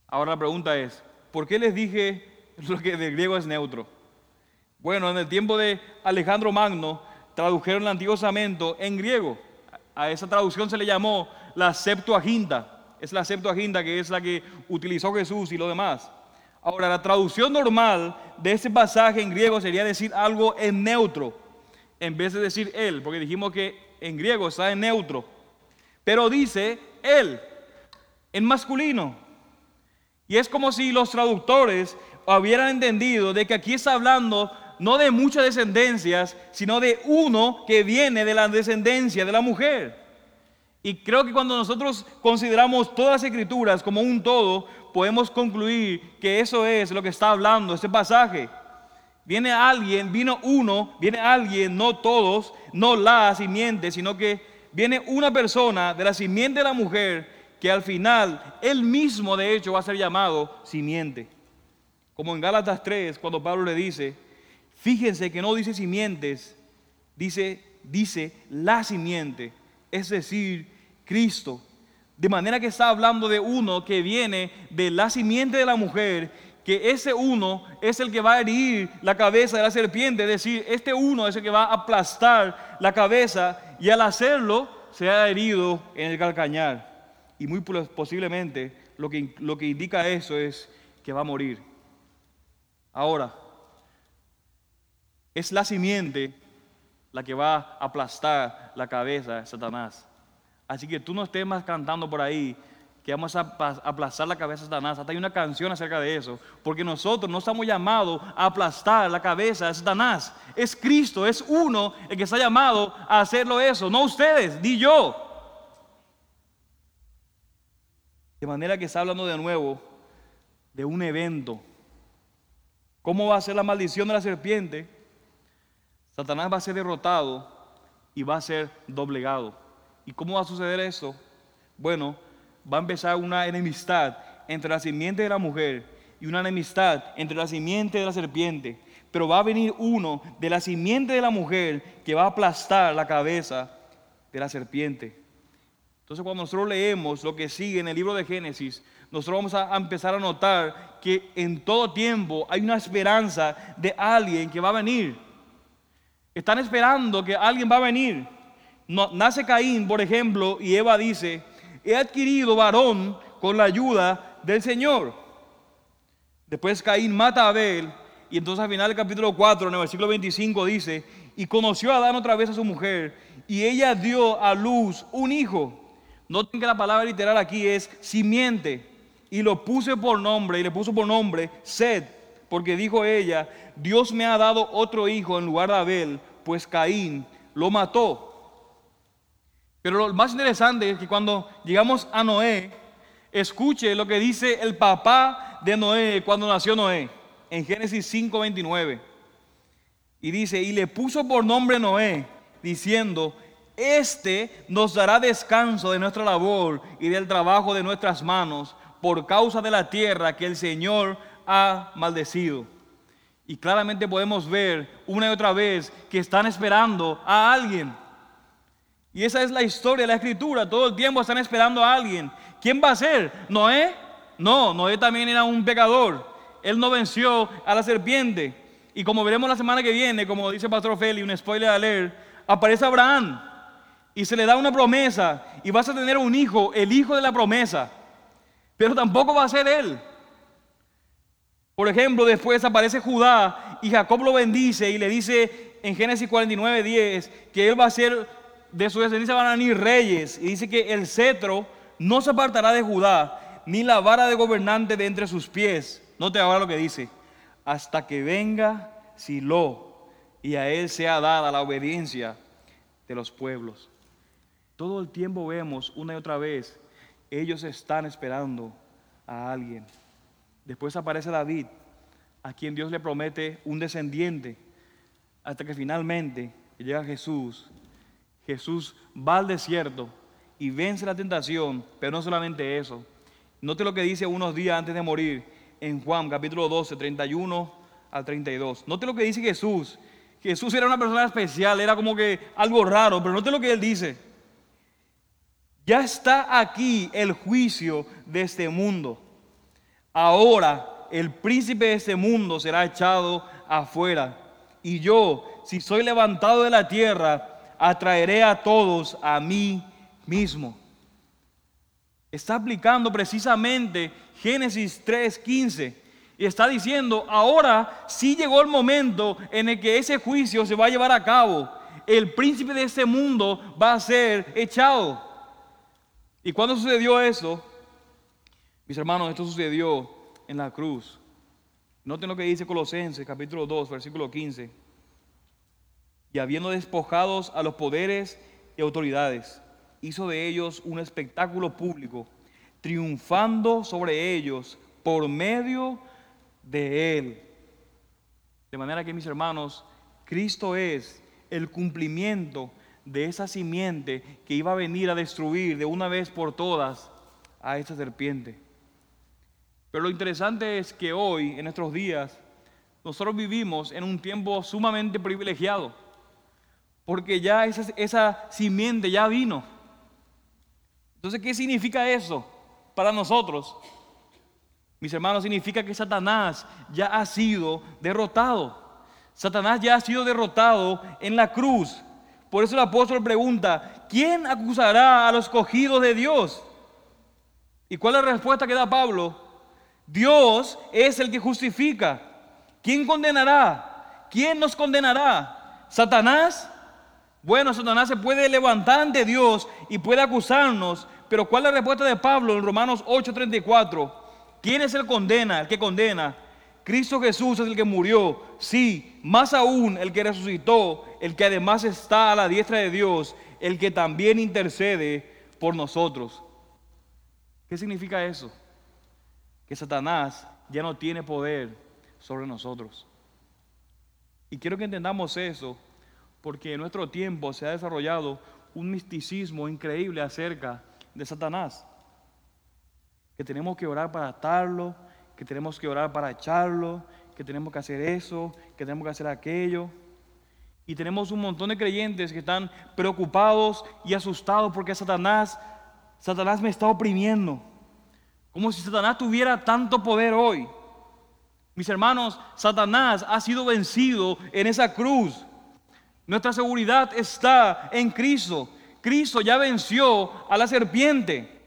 Ahora la pregunta es, ¿por qué les dije lo que de griego es neutro? Bueno, en el tiempo de Alejandro Magno tradujeron el Antiguo Testamento en griego. A esa traducción se le llamó la Septuaginta. Es la Septuaginta que es la que utilizó Jesús y lo demás. Ahora, la traducción normal de ese pasaje en griego sería decir algo en neutro, en vez de decir él, porque dijimos que en griego está en neutro. Pero dice él, en masculino. Y es como si los traductores hubieran entendido de que aquí está hablando no de muchas descendencias, sino de uno que viene de la descendencia de la mujer. Y creo que cuando nosotros consideramos todas las escrituras como un todo, podemos concluir que eso es lo que está hablando este pasaje. Viene alguien, vino uno, viene alguien, no todos, no la simiente, sino que viene una persona de la simiente de la mujer que al final él mismo de hecho va a ser llamado simiente. Como en Gálatas 3, cuando Pablo le dice, fíjense que no dice simientes, dice, dice la simiente, es decir, Cristo. De manera que está hablando de uno que viene de la simiente de la mujer, que ese uno es el que va a herir la cabeza de la serpiente, es decir, este uno es el que va a aplastar la cabeza y al hacerlo se ha herido en el calcañar. Y muy posiblemente lo que, lo que indica eso es que va a morir. Ahora, es la simiente la que va a aplastar la cabeza de Satanás. Así que tú no estés más cantando por ahí que vamos a aplastar la cabeza de Satanás. Hasta hay una canción acerca de eso. Porque nosotros no estamos llamados a aplastar la cabeza de Satanás. Es Cristo, es uno el que está llamado a hacerlo eso. No ustedes, ni yo. De manera que está hablando de nuevo de un evento. ¿Cómo va a ser la maldición de la serpiente? Satanás va a ser derrotado y va a ser doblegado. ¿Y cómo va a suceder eso? Bueno, va a empezar una enemistad entre la simiente de la mujer y una enemistad entre la simiente de la serpiente. Pero va a venir uno de la simiente de la mujer que va a aplastar la cabeza de la serpiente. Entonces cuando nosotros leemos lo que sigue en el libro de Génesis, nosotros vamos a empezar a notar que en todo tiempo hay una esperanza de alguien que va a venir. Están esperando que alguien va a venir nace Caín, por ejemplo, y Eva dice, he adquirido varón con la ayuda del Señor. Después Caín mata a Abel y entonces al final del capítulo 4, en el versículo 25 dice, y conoció a Adán otra vez a su mujer y ella dio a luz un hijo. Noten que la palabra literal aquí es simiente y lo puse por nombre y le puso por nombre Sed, porque dijo ella, Dios me ha dado otro hijo en lugar de Abel, pues Caín lo mató. Pero lo más interesante es que cuando llegamos a Noé, escuche lo que dice el papá de Noé cuando nació Noé, en Génesis 5:29. Y dice, y le puso por nombre Noé, diciendo, este nos dará descanso de nuestra labor y del trabajo de nuestras manos por causa de la tierra que el Señor ha maldecido. Y claramente podemos ver una y otra vez que están esperando a alguien. Y esa es la historia la escritura. Todo el tiempo están esperando a alguien. ¿Quién va a ser? ¿Noé? No, Noé también era un pecador. Él no venció a la serpiente. Y como veremos la semana que viene, como dice Pastor Feli, un spoiler a leer, aparece Abraham. y se le da una promesa y vas a tener un hijo, el hijo de la promesa, pero tampoco va a ser él. Por ejemplo, después aparece Judá y Jacob lo bendice y le dice en Génesis 49, 10 que él va a ser, de su descendencia van a venir reyes. Y dice que el cetro no se apartará de Judá, ni la vara de gobernante de entre sus pies. No te ahora lo que dice, hasta que venga Silo y a él sea dada la obediencia de los pueblos. Todo el tiempo vemos una y otra vez, ellos están esperando a alguien. Después aparece David, a quien Dios le promete un descendiente, hasta que finalmente llega Jesús. Jesús va al desierto y vence la tentación, pero no solamente eso. Note lo que dice unos días antes de morir en Juan capítulo 12, 31 al 32. Note lo que dice Jesús. Jesús era una persona especial, era como que algo raro, pero note lo que él dice. Ya está aquí el juicio de este mundo. Ahora el príncipe de este mundo será echado afuera. Y yo, si soy levantado de la tierra, atraeré a todos a mí mismo. Está aplicando precisamente Génesis 3:15 y está diciendo, ahora sí llegó el momento en el que ese juicio se va a llevar a cabo. El príncipe de este mundo va a ser echado. ¿Y cuándo sucedió eso? Mis hermanos, esto sucedió en la cruz. Noten lo que dice Colosenses capítulo 2, versículo 15. Y habiendo despojados a los poderes y autoridades, hizo de ellos un espectáculo público, triunfando sobre ellos por medio de él. De manera que mis hermanos, Cristo es el cumplimiento de esa simiente que iba a venir a destruir de una vez por todas a esta serpiente. Pero lo interesante es que hoy, en nuestros días, nosotros vivimos en un tiempo sumamente privilegiado, porque ya esa, simiente ya vino. Entonces, ¿qué significa eso para nosotros? Mis hermanos, significa que Satanás ya ha sido derrotado. Satanás ya ha sido derrotado en la cruz. Por eso el apóstol pregunta, ¿quién acusará a los cogidos de Dios? ¿Y cuál es la respuesta que da Pablo? Dios es el que justifica. ¿Quién condenará? ¿Quién nos condenará? ¿Satanás? Bueno, Satanás se puede levantar ante Dios y puede acusarnos, pero ¿cuál es la respuesta de Pablo en Romanos 8:34? ¿Quién es el condena? El que condena. Cristo Jesús es el que murió, sí, más aún el que resucitó, el que además está a la diestra de Dios, el que también intercede por nosotros. ¿Qué significa eso? Que Satanás ya no tiene poder sobre nosotros. Y quiero que entendamos eso, porque en nuestro tiempo se ha desarrollado un misticismo increíble acerca de Satanás. Que tenemos que orar para atarlo, que tenemos que orar para echarlo, que tenemos que hacer eso, que tenemos que hacer aquello. Y tenemos un montón de creyentes que están preocupados y asustados porque Satanás, Satanás me está oprimiendo. Como si Satanás tuviera tanto poder hoy. Mis hermanos, Satanás ha sido vencido en esa cruz. Nuestra seguridad está en Cristo. Cristo ya venció a la serpiente.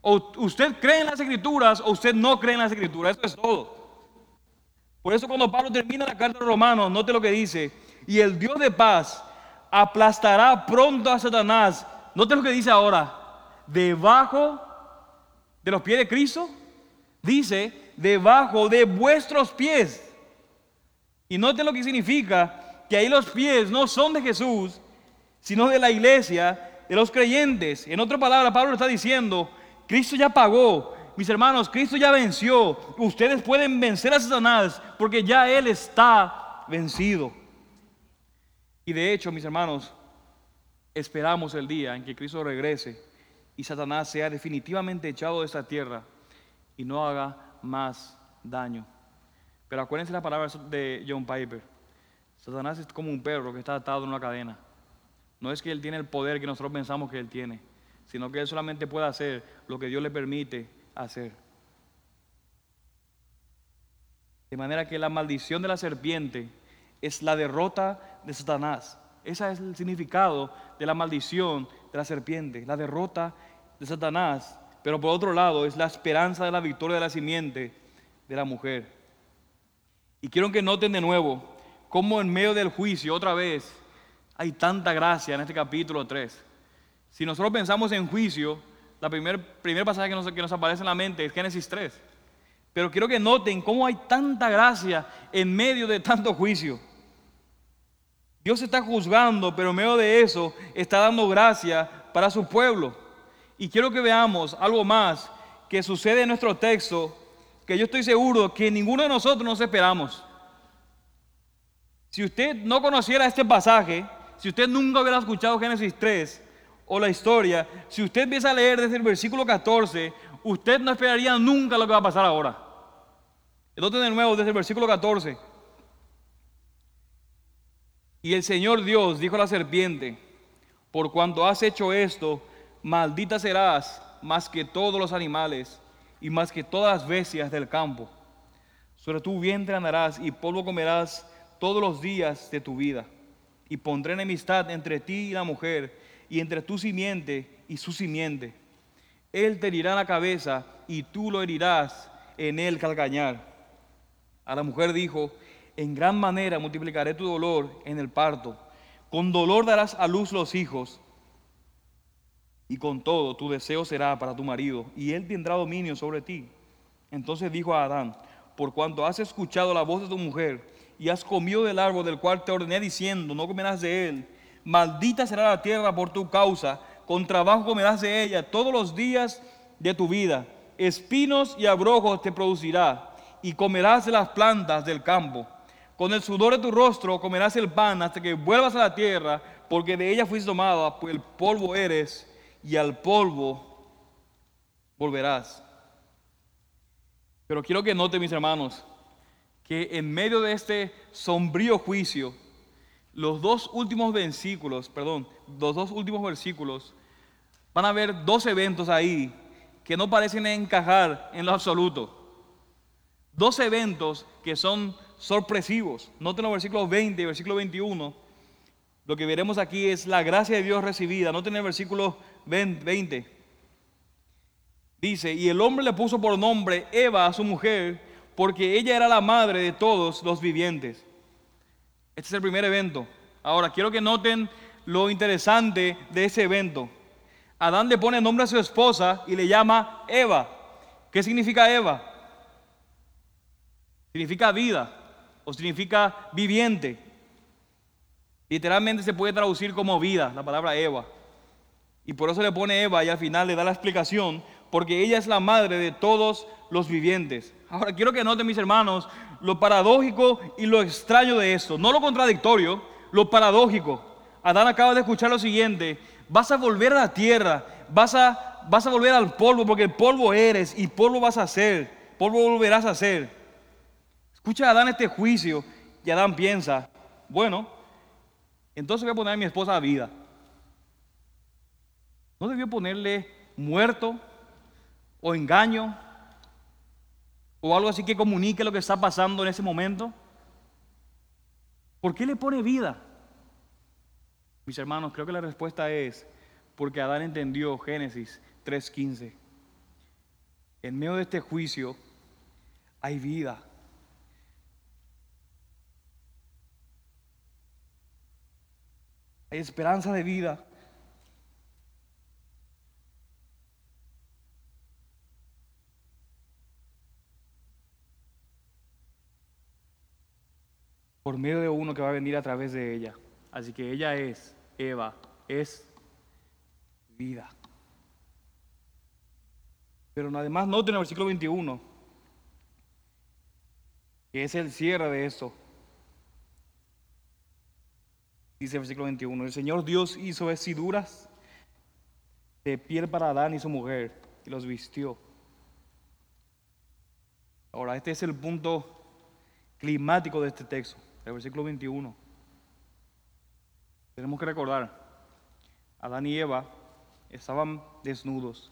O usted cree en las escrituras o usted no cree en las escrituras. Eso es todo. Por eso cuando Pablo termina la carta de Romanos, note lo que dice. Y el Dios de paz aplastará pronto a Satanás. Note lo que dice ahora. Debajo de los pies de Cristo. Dice, debajo de vuestros pies. Y note lo que significa que ahí los pies no son de Jesús, sino de la iglesia, de los creyentes. En otra palabra, Pablo está diciendo, Cristo ya pagó. Mis hermanos, Cristo ya venció. Ustedes pueden vencer a Satanás porque ya Él está vencido. Y de hecho, mis hermanos, esperamos el día en que Cristo regrese y Satanás sea definitivamente echado de esta tierra y no haga más daño. Pero acuérdense las palabras de John Piper. Satanás es como un perro que está atado en una cadena. No es que él tiene el poder que nosotros pensamos que él tiene sino que él solamente puede hacer lo que Dios le permite hacer. De manera que la maldición de la serpiente es la derrota de Satanás. Ese es el significado de la maldición de la serpiente, la derrota de Satanás. Pero por otro lado es la esperanza de la victoria de la simiente de la mujer. Y quiero que noten de nuevo cómo en medio del juicio, otra vez, hay tanta gracia en este capítulo 3. Si nosotros pensamos en juicio, la primer, primer pasaje que nos, que nos aparece en la mente es Génesis 3. Pero quiero que noten cómo hay tanta gracia en medio de tanto juicio. Dios está juzgando, pero en medio de eso está dando gracia para su pueblo. Y quiero que veamos algo más que sucede en nuestro texto, que yo estoy seguro que ninguno de nosotros nos esperamos. Si usted no conociera este pasaje, si usted nunca hubiera escuchado Génesis 3 o la historia, si usted empieza a leer desde el versículo 14, usted no esperaría nunca lo que va a pasar ahora. Entonces de nuevo desde el versículo 14. Y el Señor Dios dijo a la serpiente, por cuanto has hecho esto, maldita serás más que todos los animales y más que todas las bestias del campo. Sobre tu vientre andarás y polvo comerás todos los días de tu vida. Y pondré enemistad entre ti y la mujer, y entre tu simiente y su simiente. Él te herirá la cabeza y tú lo herirás en el calcañar. A la mujer dijo, en gran manera multiplicaré tu dolor en el parto. Con dolor darás a luz los hijos. Y con todo tu deseo será para tu marido, y él tendrá dominio sobre ti. Entonces dijo a Adán, por cuanto has escuchado la voz de tu mujer, y has comido del árbol del cual te ordené diciendo, no comerás de él, maldita será la tierra por tu causa, con trabajo comerás de ella todos los días de tu vida, espinos y abrojos te producirá y comerás de las plantas del campo. Con el sudor de tu rostro comerás el pan hasta que vuelvas a la tierra, porque de ella fuiste tomada, pues el polvo eres y al polvo volverás. Pero quiero que note, mis hermanos, que en medio de este sombrío juicio, los dos últimos versículos, perdón, los dos últimos versículos, van a haber dos eventos ahí que no parecen encajar en lo absoluto. Dos eventos que son sorpresivos. Noten los versículos 20 y versículo 21. Lo que veremos aquí es la gracia de Dios recibida. Noten el versículo 20. Dice, y el hombre le puso por nombre Eva a su mujer, porque ella era la madre de todos los vivientes. Este es el primer evento. Ahora, quiero que noten lo interesante de ese evento. Adán le pone nombre a su esposa y le llama Eva. ¿Qué significa Eva? significa vida o significa viviente. Literalmente se puede traducir como vida, la palabra Eva. Y por eso le pone Eva y al final le da la explicación, porque ella es la madre de todos los vivientes. Ahora quiero que noten mis hermanos lo paradójico y lo extraño de esto, no lo contradictorio, lo paradójico. Adán acaba de escuchar lo siguiente, vas a volver a la tierra, vas a, vas a volver al polvo, porque el polvo eres y polvo vas a ser, polvo volverás a ser. Escucha a Adán este juicio y Adán piensa, bueno, entonces voy a poner a mi esposa a vida. ¿No debió ponerle muerto o engaño o algo así que comunique lo que está pasando en ese momento? ¿Por qué le pone vida? Mis hermanos, creo que la respuesta es porque Adán entendió Génesis 3.15. En medio de este juicio hay vida. hay esperanza de vida. Por medio de uno que va a venir a través de ella. Así que ella es, Eva, es vida. Pero además noten el versículo 21, que es el cierre de esto. Dice el versículo 21, el Señor Dios hizo vestiduras de piel para Adán y su mujer y los vistió. Ahora, este es el punto climático de este texto, el versículo 21. Tenemos que recordar, Adán y Eva estaban desnudos,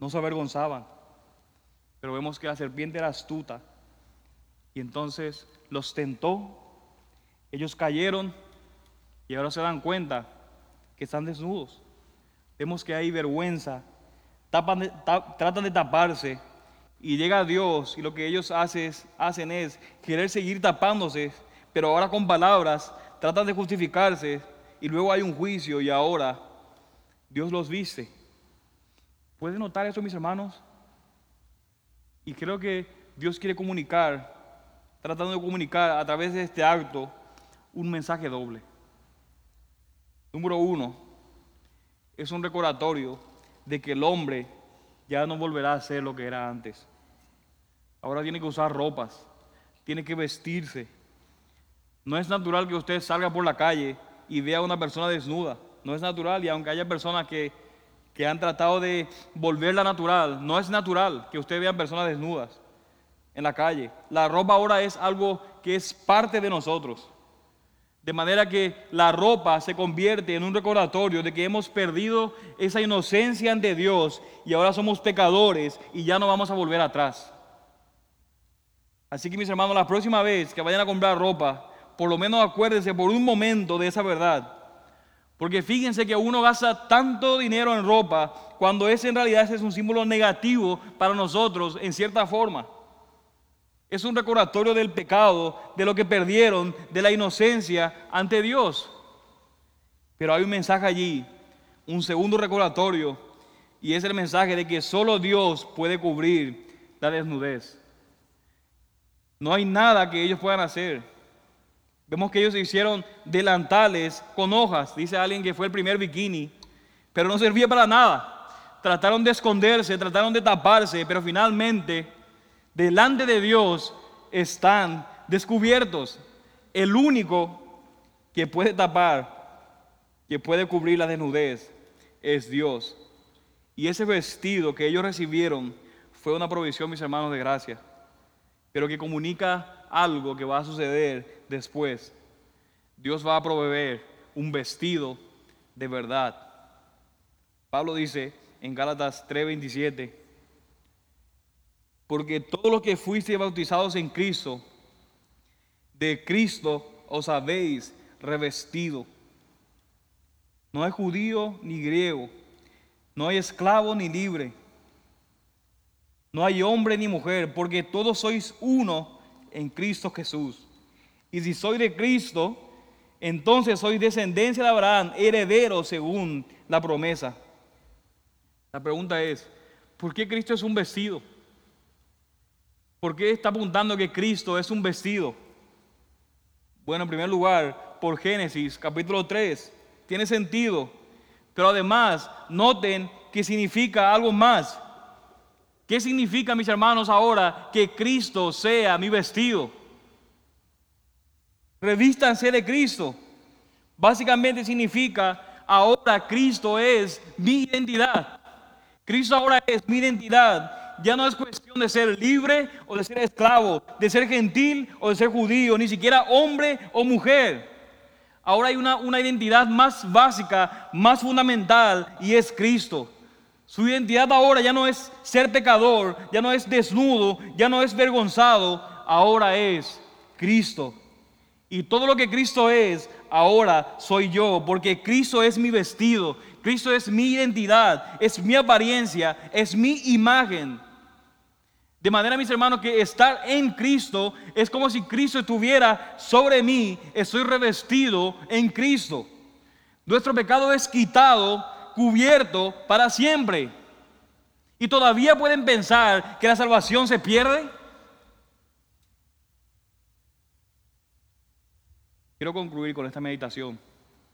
no se avergonzaban, pero vemos que la serpiente era astuta y entonces los tentó, ellos cayeron y ahora se dan cuenta que están desnudos. Vemos que hay vergüenza, tratan de taparse y llega Dios y lo que ellos hacen es querer seguir tapándose, pero ahora con palabras tratan de justificarse y luego hay un juicio y ahora Dios los viste. ¿Pueden notar eso, mis hermanos? Y creo que Dios quiere comunicar, tratando de comunicar a través de este acto un mensaje doble. Número uno, es un recordatorio de que el hombre ya no volverá a ser lo que era antes. Ahora tiene que usar ropas, tiene que vestirse. No es natural que usted salga por la calle y vea a una persona desnuda. No es natural y aunque haya personas que, que han tratado de volverla natural, no es natural que usted vea personas desnudas en la calle. La ropa ahora es algo que es parte de nosotros. De manera que la ropa se convierte en un recordatorio de que hemos perdido esa inocencia ante Dios y ahora somos pecadores y ya no vamos a volver atrás. Así que mis hermanos, la próxima vez que vayan a comprar ropa, por lo menos acuérdense por un momento de esa verdad. Porque fíjense que uno gasta tanto dinero en ropa cuando ese en realidad es un símbolo negativo para nosotros en cierta forma. Es un recordatorio del pecado, de lo que perdieron, de la inocencia ante Dios. Pero hay un mensaje allí, un segundo recordatorio, y es el mensaje de que solo Dios puede cubrir la desnudez. No hay nada que ellos puedan hacer. Vemos que ellos hicieron delantales con hojas, dice alguien que fue el primer bikini, pero no servía para nada. Trataron de esconderse, trataron de taparse, pero finalmente delante de Dios están descubiertos. El único que puede tapar, que puede cubrir la desnudez, es Dios. Y ese vestido que ellos recibieron fue una provisión, mis hermanos, de gracia, pero que comunica algo que va a suceder después. Dios va a proveer un vestido de verdad. Pablo dice en Gálatas 3:27, porque todo lo que fuiste bautizados en Cristo, de Cristo os habéis revestido. No hay judío ni griego, no hay esclavo ni libre, no hay hombre ni mujer, porque todos sois uno en Cristo Jesús. Y si soy de Cristo, entonces soy descendencia de Abraham, heredero según la promesa. La pregunta es, ¿por qué Cristo es un vestido? ¿Por qué está apuntando que Cristo es un vestido? Bueno, en primer lugar, por Génesis capítulo 3, tiene sentido. Pero además, noten que significa algo más. ¿Qué significa, mis hermanos, ahora que Cristo sea mi vestido? Revístanse de Cristo. Básicamente significa, ahora Cristo es mi identidad. Cristo ahora es mi identidad ya no es cuestión de ser libre o de ser esclavo, de ser gentil o de ser judío, ni siquiera hombre o mujer. Ahora hay una, una identidad más básica, más fundamental, y es Cristo. Su identidad ahora ya no es ser pecador, ya no es desnudo, ya no es vergonzado, ahora es Cristo. Y todo lo que Cristo es, ahora soy yo, porque Cristo es mi vestido, Cristo es mi identidad, es mi apariencia, es mi imagen. De manera, mis hermanos, que estar en Cristo es como si Cristo estuviera sobre mí, estoy revestido en Cristo. Nuestro pecado es quitado, cubierto para siempre. Y todavía pueden pensar que la salvación se pierde. Quiero concluir con esta meditación.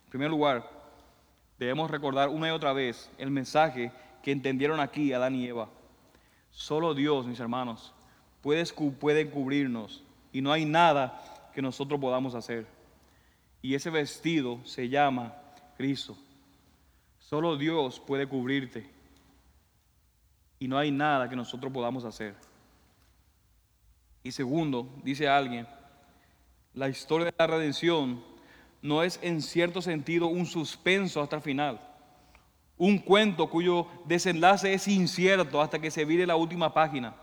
En primer lugar, debemos recordar una y otra vez el mensaje que entendieron aquí Adán y Eva. Solo Dios, mis hermanos, puede, puede cubrirnos y no hay nada que nosotros podamos hacer. Y ese vestido se llama Cristo. Solo Dios puede cubrirte y no hay nada que nosotros podamos hacer. Y segundo, dice alguien, la historia de la redención no es en cierto sentido un suspenso hasta el final. Un cuento cuyo desenlace es incierto hasta que se vire la última página.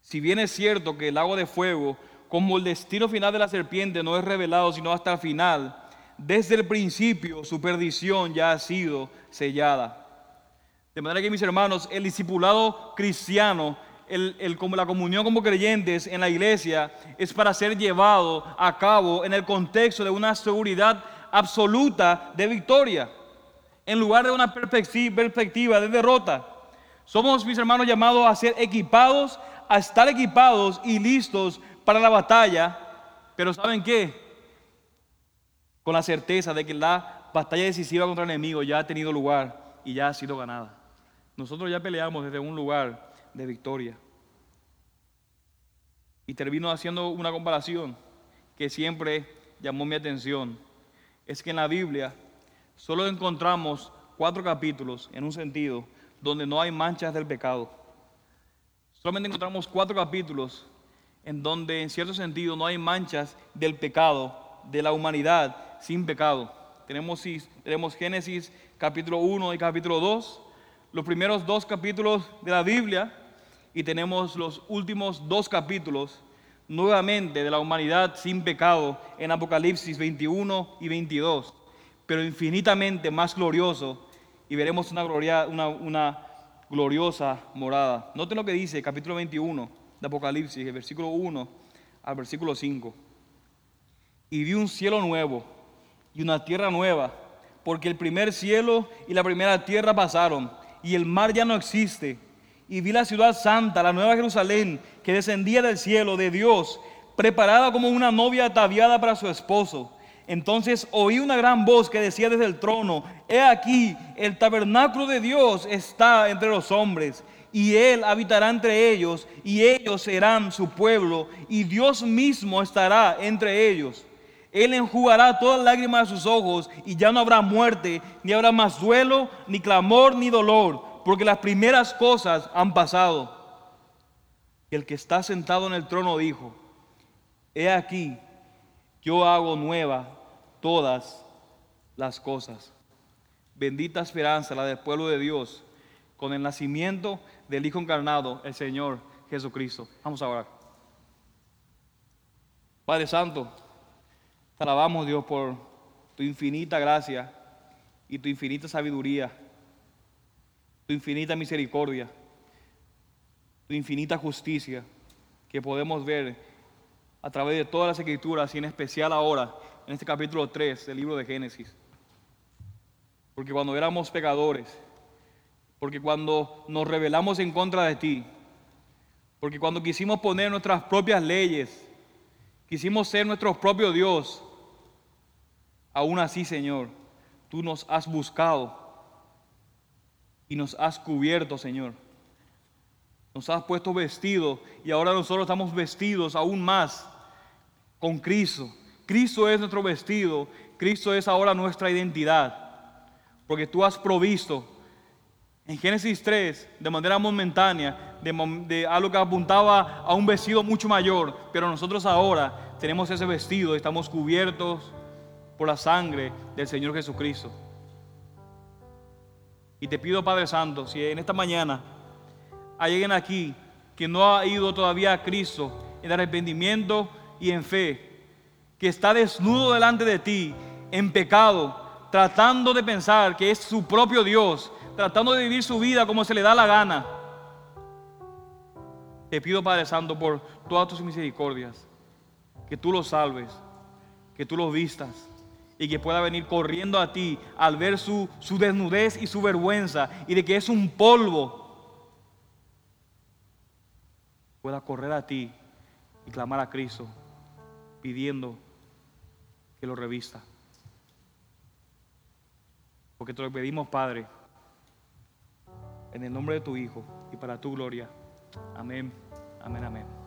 Si bien es cierto que el agua de fuego, como el destino final de la serpiente, no es revelado sino hasta el final, desde el principio su perdición ya ha sido sellada. De manera que mis hermanos, el discipulado cristiano, el, como la comunión como creyentes en la iglesia es para ser llevado a cabo en el contexto de una seguridad absoluta de victoria, en lugar de una perspectiva de derrota. Somos, mis hermanos, llamados a ser equipados, a estar equipados y listos para la batalla, pero ¿saben qué? Con la certeza de que la batalla decisiva contra el enemigo ya ha tenido lugar y ya ha sido ganada. Nosotros ya peleamos desde un lugar de victoria. Y termino haciendo una comparación que siempre llamó mi atención. Es que en la Biblia solo encontramos cuatro capítulos, en un sentido, donde no hay manchas del pecado. Solamente encontramos cuatro capítulos en donde en cierto sentido no hay manchas del pecado, de la humanidad sin pecado. Tenemos, tenemos Génesis capítulo 1 y capítulo 2, los primeros dos capítulos de la Biblia y tenemos los últimos dos capítulos nuevamente de la humanidad sin pecado en Apocalipsis 21 y 22, pero infinitamente más glorioso y veremos una, gloria, una, una gloriosa morada. Noten lo que dice capítulo 21 de Apocalipsis, el versículo 1 al versículo 5. Y vi un cielo nuevo y una tierra nueva, porque el primer cielo y la primera tierra pasaron y el mar ya no existe. Y vi la ciudad santa, la nueva Jerusalén, que descendía del cielo de Dios, preparada como una novia ataviada para su esposo. Entonces oí una gran voz que decía desde el trono, he aquí, el tabernáculo de Dios está entre los hombres, y Él habitará entre ellos, y ellos serán su pueblo, y Dios mismo estará entre ellos. Él enjugará todas lágrimas de sus ojos y ya no habrá muerte, ni habrá más duelo, ni clamor, ni dolor, porque las primeras cosas han pasado. Y el que está sentado en el trono dijo, he aquí, yo hago nueva todas las cosas. Bendita esperanza, la del pueblo de Dios, con el nacimiento del Hijo encarnado, el Señor Jesucristo. Vamos a orar. Padre Santo, alabamos, Dios, por tu infinita gracia y tu infinita sabiduría, tu infinita misericordia, tu infinita justicia que podemos ver a través de todas las escrituras y en especial ahora en este capítulo 3 del libro de Génesis. Porque cuando éramos pecadores, porque cuando nos rebelamos en contra de ti, porque cuando quisimos poner nuestras propias leyes, quisimos ser nuestro propio Dios, Aún así, Señor, tú nos has buscado y nos has cubierto, Señor. Nos has puesto vestidos y ahora nosotros estamos vestidos aún más con Cristo. Cristo es nuestro vestido, Cristo es ahora nuestra identidad, porque tú has provisto en Génesis 3, de manera momentánea, de, de, algo que apuntaba a un vestido mucho mayor, pero nosotros ahora tenemos ese vestido, estamos cubiertos por la sangre del Señor Jesucristo. Y te pido, Padre Santo, si en esta mañana hay alguien aquí que no ha ido todavía a Cristo en arrepentimiento y en fe, que está desnudo delante de ti, en pecado, tratando de pensar que es su propio Dios, tratando de vivir su vida como se le da la gana. Te pido, Padre Santo, por todas tus misericordias, que tú los salves, que tú los vistas y que pueda venir corriendo a ti al ver su, su desnudez y su vergüenza y de que es un polvo, pueda correr a ti y clamar a Cristo pidiendo que lo revista. Porque te lo pedimos, Padre, en el nombre de tu Hijo y para tu gloria. Amén, amén, amén.